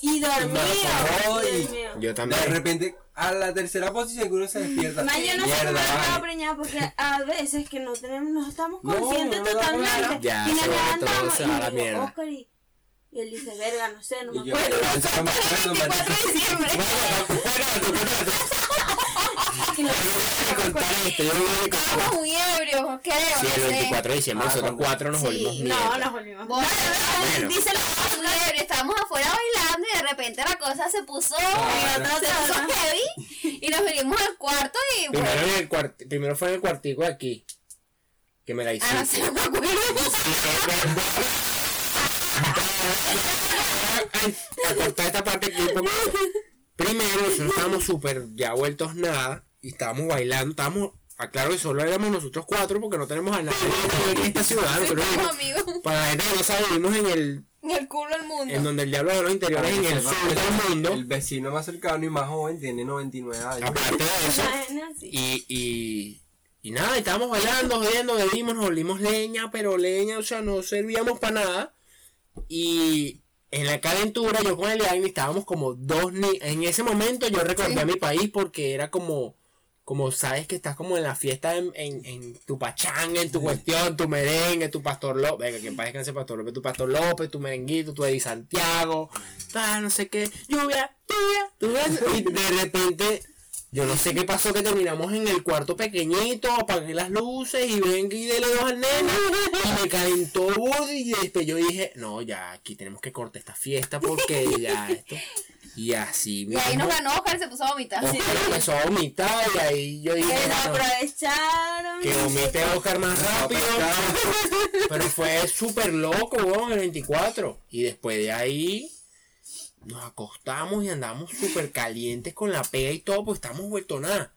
y dormido. Yo de también. repente a la tercera posición que uno se despierta. Ma, yo no sé mierda, cómo estaba vale. preñada porque a veces que no tenemos, no estamos conscientes no totalmente. Ya, y nos levantamos y la mierda. Oscar y, y él dice, verga, no sé, no me Y yo, acuerdo. no-. Estábamos muy ebrios, creo. Sí, el no sé. 24 de diciembre Ah, nosotros cuatro nos Sí, volvimos no, nos volvimos. Bueno, dice la muy ebrio, estábamos afuera bailando y de repente la cosa se puso, Ah, se puso heavy y nos vinimos al cuarto y Primero, bueno, en el cuart- primero fue en el cuartico de aquí. Que me la ah, no hiciste. sé, no me acuerdo. a cortar esta parte aquí un poco. Primero, nosotros estábamos súper ya vueltos nada y estábamos bailando, estábamos, aclaro que solo éramos nosotros cuatro porque no tenemos a nadie en esta ciudad. nosotros Somos vivimos- amigos. para la gente que no sabe, vivimos en el, Ni el culo del mundo. en donde el diablo de los interiores, en el sur del mundo. El vecino más cercano y más joven tiene 99 años. Aparte de eso. Y, y, y nada, estábamos bailando, jodiendo, bebimos, nos volvimos leña, pero leña, o sea, no servíamos para nada. Y en la calentura, yo con Eliane estábamos como dos ni En ese momento yo recordé Sí. a mi país porque era como, como sabes que estás como en la fiesta en, en, en tu pachanga, en tu cuestión, tu merengue, tu pastor López, venga, que en paz descanse pastor López, tu pastor López, tu merenguito, tu Eddie Santiago, tal, no sé qué, lluvia, lluvia, lluvia, y de repente yo no sé qué pasó que terminamos en el cuarto pequeñito, apagué las luces y ven y dele dos al nene y me calentó y después yo dije, no, ya aquí tenemos que cortar esta fiesta porque ya esto. Y así Y ahí nos mismo, ganó Oscar se puso a vomitar. Oscar empezó a vomitar y ahí yo dije, Que lo "No, aprovecharon. que vomite Oscar más rápido. Pero fue súper loco, weón, el 24. Y después de ahí nos acostamos y andamos súper calientes con la pega y todo, pues estamos vuelto nada.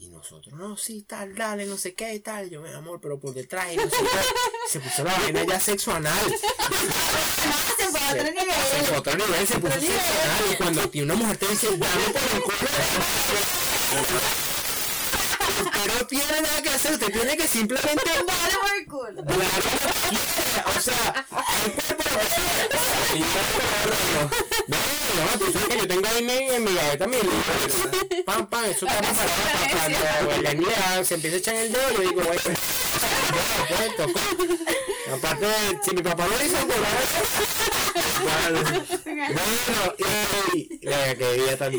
Y nosotros, no, sí, tal, dale, no sé qué y tal. Yo, mi amor, pero por detrás y no sé qué. Se puso la vaina ya sexo anal. Se fue a otro Se nivel. fue a otro nivel, se puso sexo anal. Y cuando tiene una mujer te dice, dame por el culo. Usted no tiene nada que hacer, usted tiene que simplemente Dale por el culo. o sea, el cuerpo y yo no, no, tú sabes que yo tengo ahí mi, en mi gaveta mi libro. Pam, pam, eso está preparado para Daniel se empieza a echar el dedo, yo digo, bueno, pues. Aparte, de- si mi papá lo hizo, pues bueno, bueno, y, venga, qué día tan. Y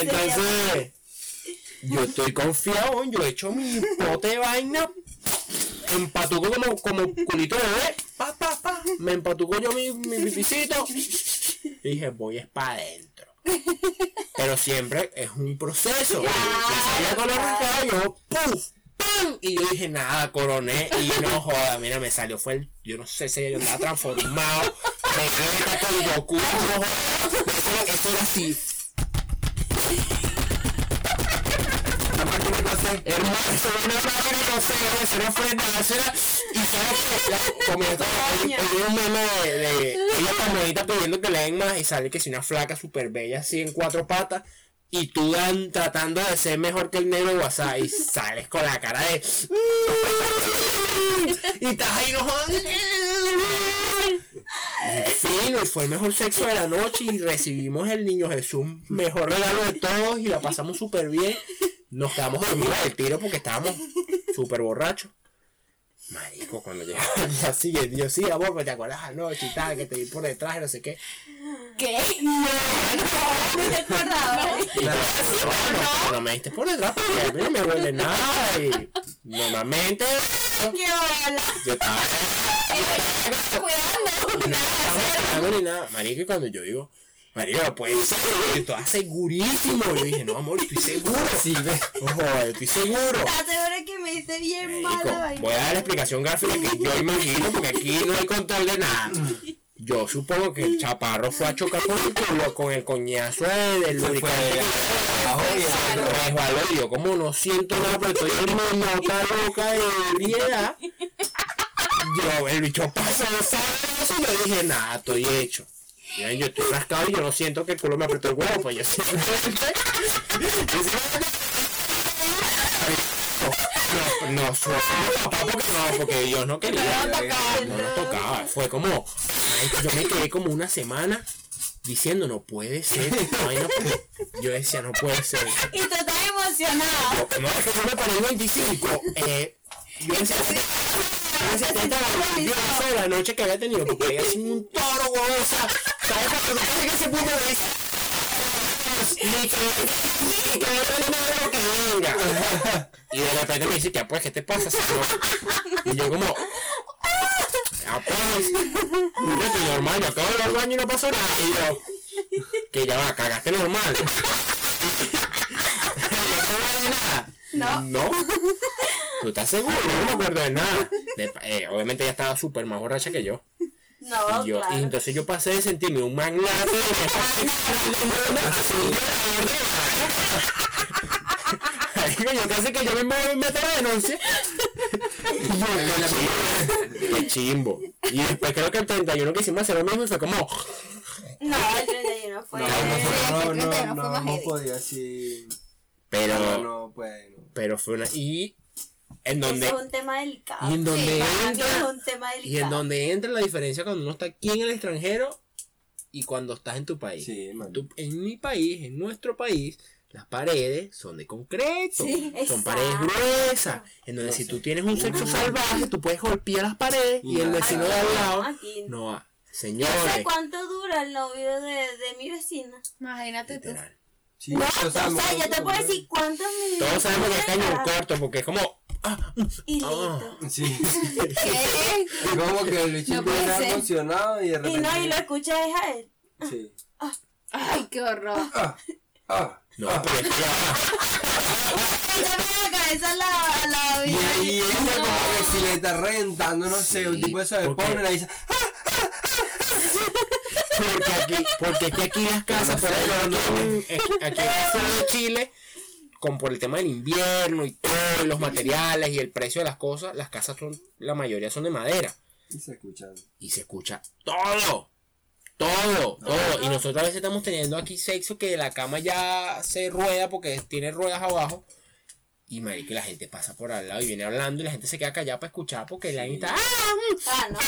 entonces, yo estoy confiado, yo he hecho mi pote de vaina empatuco como, como culito de bebé, pa, pa, pa, me empatuco yo mi, mi pipicito y dije, voy es para adentro. Pero siempre es un proceso. Yo salía con los yo, ¡pum! ¡pum! Y yo dije, nada, coroné. Y no joda, mira, me salió, fue el, yo no sé si yo estaba transformado. Vegeta con Goku, no joda. Eso era así. Era una no fue nada, eso era... Y sabes que un meme de, de ella pidiendo que le den más y sale que si una flaca súper bella así en cuatro patas y tú dan, tratando de ser mejor que el negro WhatsApp y sales con la cara de... Y estás ahí no. Fino, y fue el mejor sexo de la noche y recibimos el niño Jesús, mejor regalo de todos y la pasamos súper bien. Nos quedamos dormidos al tiro porque estábamos súper borrachos. Marico, cuando llegaba el día siguiente, yo sí, amor, pero te acuerdas anoche y tal, que te vi por detrás y no sé qué. ¿Qué? No, no te acordaba. Y yo, no, no me diste por detrás porque a mí no me huele nada y normalmente ¡Qué bola! yo estaba Cuidando. No nada. Marico, y cuando yo digo, Puede ser, yo estaba segurísimo. Yo dije, no, amor, estoy seguro. Sí, ve. Ojo, estoy seguro. ¿Estás segura que me hice bien voy a dar la explicación gráfica que yo imagino, porque aquí no hay control de nada. Yo supongo que el chaparro fue a chocar con el culo, con el coñazo de- del lubricante. Resbaló y yo como no siento nada, pero estoy en una nota loca de ebriedad. Yo, el bicho pasó sabroso y yo dije, nada, estoy hecho. Yo, yo estoy rascado y yo no siento que el culo me apretó el huevo, pues yo. No, no, fue papá porque no, porque Dios no quería. No nos tocaba. Fue como, yo me quedé como una semana diciendo, no puede ser. pues". Yo decía, no puede ser. Y tú estás emocionado. No, es que yo me paré el 25. Eh, yo decía, yo la noche que había tenido, porque había sido un toro, huevón. O sea, ¿sabes cuando tú tienes ese y de repente me dice, ya pues, ¿qué te pasa? señor?" Y yo como, ya pues, normal, yo acabo de y no pasó nada. Y yo, que ya va, cagaste normal. ¿No? No. ¿Tú estás seguro? No me nada. Eh, obviamente ella estaba súper más borracha que yo. No, Y, yo, claro. y entonces yo pasé de sentirme un magnate yo casi que yo me muevo y meto la denuncia. Y yo, qué chimbo, qué chimbo. Y después creo que el 31 que hicimos hacer lo mismo fue como. No, el 31 fue. No, no, el 31 no, no, más no heavy. podía así. Pero, No, no, pues. no. pero fue una. Y en Eso es un tema delicado. Y en donde Sí, entra- es un tema Y en delicado. donde entra la diferencia cuando uno está aquí en el extranjero y cuando estás en tu país. Sí, man. Tu- en mi país, en nuestro país, las paredes son de concreto. Sí, son exacto. paredes gruesas. En donde No si sé. tú tienes un sexo salvaje, tú puedes golpear las paredes y el vecino de al lado Aquí. no va. No sé Señores. cuánto dura el novio de, de mi vecina. Imagínate tú. Sí, No, o sea, yo te puedo decir cuántos minutos. Todos sabemos que es cañón corto porque es como. Ah, Y Ah. listo. Sí. ¿Qué? Como que el bicho No ser. emocionado y de Y repente. no, y lo escucha es a él. Sí. Ay, qué horror. Ah, ah, no, ah. pero es que la cabeza la, la Y ahí ella como que si le está rentando, no sé, un Sí, tipo de eso de pone y dice, Porque aquí, porque es que aquí las casas, por ejemplo, aquí eh, aquí en el sur de Chile, como por el tema del invierno y todo, y los materiales y el precio de las cosas, las casas son, la mayoría son de madera. y se escuchan. Y se escucha todo. Todo, todo. Y nosotros a veces estamos teniendo aquí sexo que la cama ya se rueda porque tiene ruedas abajo. Y marico, la gente pasa por al lado y viene hablando y la gente se queda callada para escuchar porque la gente está. ¡Ah! mm", Ah, no.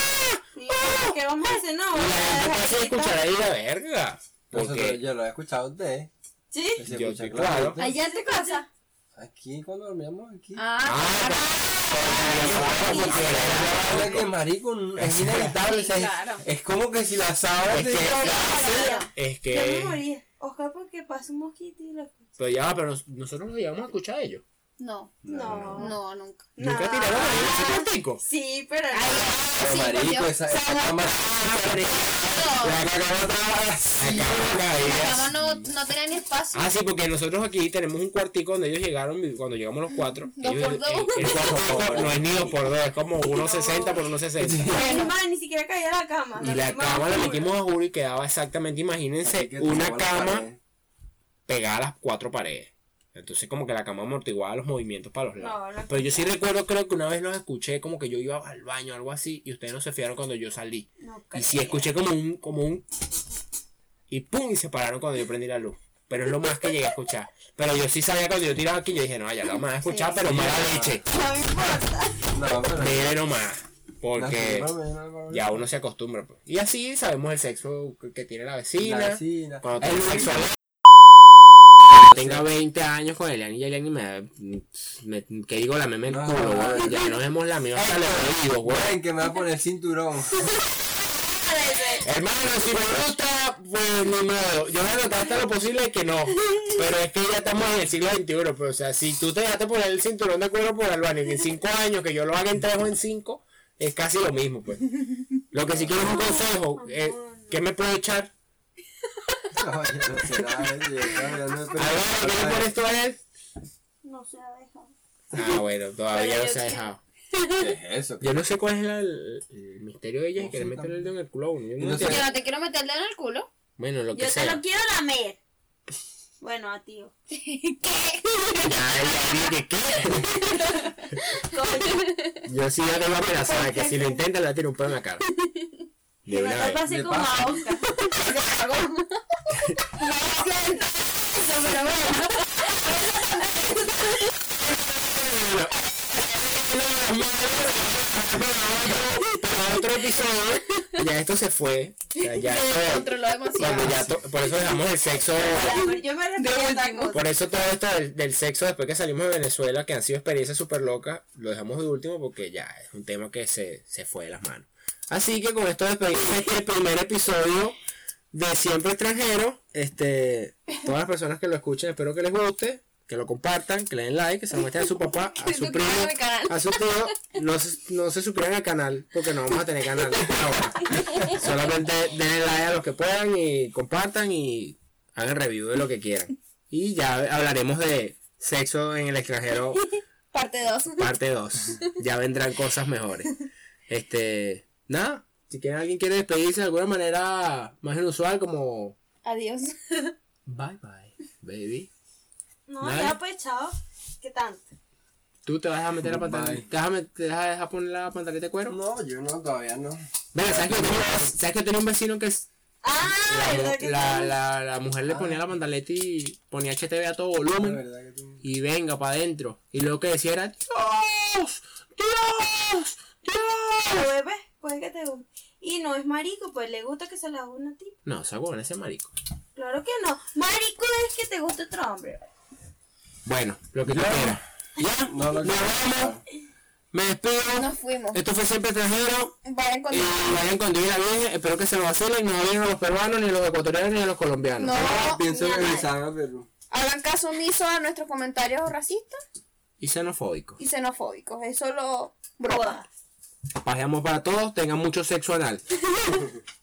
Sí, ¿Qué vamos a hacer? No, Y la a gente dejar pasa a esto. escuchar ahí la verga. Nosotros, Porque. yo lo he escuchado usted. Sí. se Yo- escucha claro. Allá en tu casa. Aquí cuando dormíamos aquí. Ah, Ah, que marico es inevitable, o sea, es- Claro. es como que si la sábana Es te que- Es Yo me que. moría. Oscar, porque pasa un mosquito y lo escucho. Pero ya, va, pero nos- nosotros nos llegamos a escuchar a ellos. No. No. No, nunca. Nunca No. tiraron ahí ese cuartico. Sí, pero no. pero Sí, marico, esa, esa cama La cama no, no tenía ni espacio. Ah, sí, porque nosotros aquí tenemos un cuartico donde ellos llegaron, cuando llegamos los cuatro. Dos ellos- por dos. el- el cuartico no es ni dos por dos, es como 1.60 por 1.60. Bueno, man, ni siquiera caía la cama. Y la cama la metimos a juro y quedaba exactamente, imagínense, una cama pegada a las cuatro paredes. Entonces como que la cama amortiguaba los movimientos para los lados. No, la- Pero yo sí recuerdo, creo que una vez los escuché como que yo iba al baño o algo así y ustedes no se fiaron cuando yo salí. No, Y sí escuché como un, como un y pum y se pararon cuando yo prendí la luz. Pero es lo más que llegué a escuchar. Pero yo sí sabía cuando yo tiraba aquí, yo dije, no, ya lo vamos a escuchar, Sí, pero sí. mala leche. No me importa. No, pero. Nomás. Porque No, no, no, no, no. ya uno se acostumbra. pues. Y así sabemos el sexo que- tiene la vecina. La vecina. Cuando El sexo tenga 20 años con Eliane y Eliane me, me, que digo, la meme el No, culo, no. Ya nos hemos lamido hasta los oídos, weón. Ven que me va a poner cinturón. Hermano, si me gusta, pues ni modo. Yo voy a tratar hasta lo posible que no. Pero es que ya estamos en el siglo XXI. Pues, o sea, si tú te dejaste poner el cinturón de cuero por Albania en 5 años, que yo lo haga en 3 o en 5, es casi lo mismo, pues. Lo que sí quiero es un consejo. Eh, ¿Qué me puedo echar? No, yo no de eso, yo todavía no he Albania, ¿qué le pones tú a él? No se ha dejado. Ah, bueno, todavía no se ha sí. dejado. ¿Qué es eso? Yo no sé cuál es la- el, el misterio de ella y No quiere sé meterle el dedo en el culo a uno. Yo no No sé. entiendo. Yo no te quiero meter el dedo en el culo. Bueno, lo que Yo te sea. lo quiero lamer. Bueno, a tío. ¿Qué? Ya, ya, dije, ¿qué? Coño. Yo sí ya tengo amenazada que si lo intenta le va a tirar un pedo en la cara. De una me vez. No siento eso, pero bueno. Para otro episodio, ya esto se fue. O sea, ya Se controló demasiado. ya por eso dejamos el sexo. Yo me. Por eso todo esto del, del sexo después que salimos de Venezuela, que han sido experiencias súper locas, lo dejamos de último porque ya es un tema que se, se fue de las manos. Así que con esto despedimos este primer episodio de siempre extranjero. Este, todas las personas que lo escuchen, espero que les guste, que lo compartan, que le den like, que se muestren a su papá, a su primo, a su tío. No se, no se suscriban al canal porque no vamos a tener canal ahora. Solamente denle like a los que puedan y compartan y hagan review de lo que quieran. Y ya hablaremos de sexo en el extranjero Parte 2. parte 2. Ya vendrán cosas mejores. Este, nada, si quieren alguien quiere despedirse de alguna manera más inusual como Adiós. bye bye, baby. No, Dale. ya pues, chao. ¿Qué tanto? ¿Tú te vas a meter la pantaleta? ¿Te vas a, met- te vas a dejar poner la pantaleta de cuero? No, yo no, todavía no. Venga, ¿sabes que, tenía, ¿sabes que tenía un vecino que es- Ah, la, ¿verdad que la, la, la mujer le ponía la pantaleta y ponía HTV a todo La volumen verdad que tú. y venga para adentro? Y luego que decía era Dios, Dios, Dios. Bebé, puede que te guste. Y no es marico, pues le gusta que se la haga una tip. No, esa huevona ese marico. Claro que no. Marico es que te guste otro hombre. Bueno, lo que tú quieras. Ya, No lo vemos. escuchar. Me despido. Nos fuimos. Esto fue siempre extranjero. Vayan con Y vayan con Divina bien. Espero que se lo vacilen. No vayan a los peruanos, ni a los ecuatorianos, ni a los colombianos. No, Pienso a nadie. regresar a Perú. hagan caso omiso a nuestros comentarios racistas Y xenofóbicos. y xenofóbicos. Es solo broma. Pajeamos para todos. Tengan mucho sexo anal.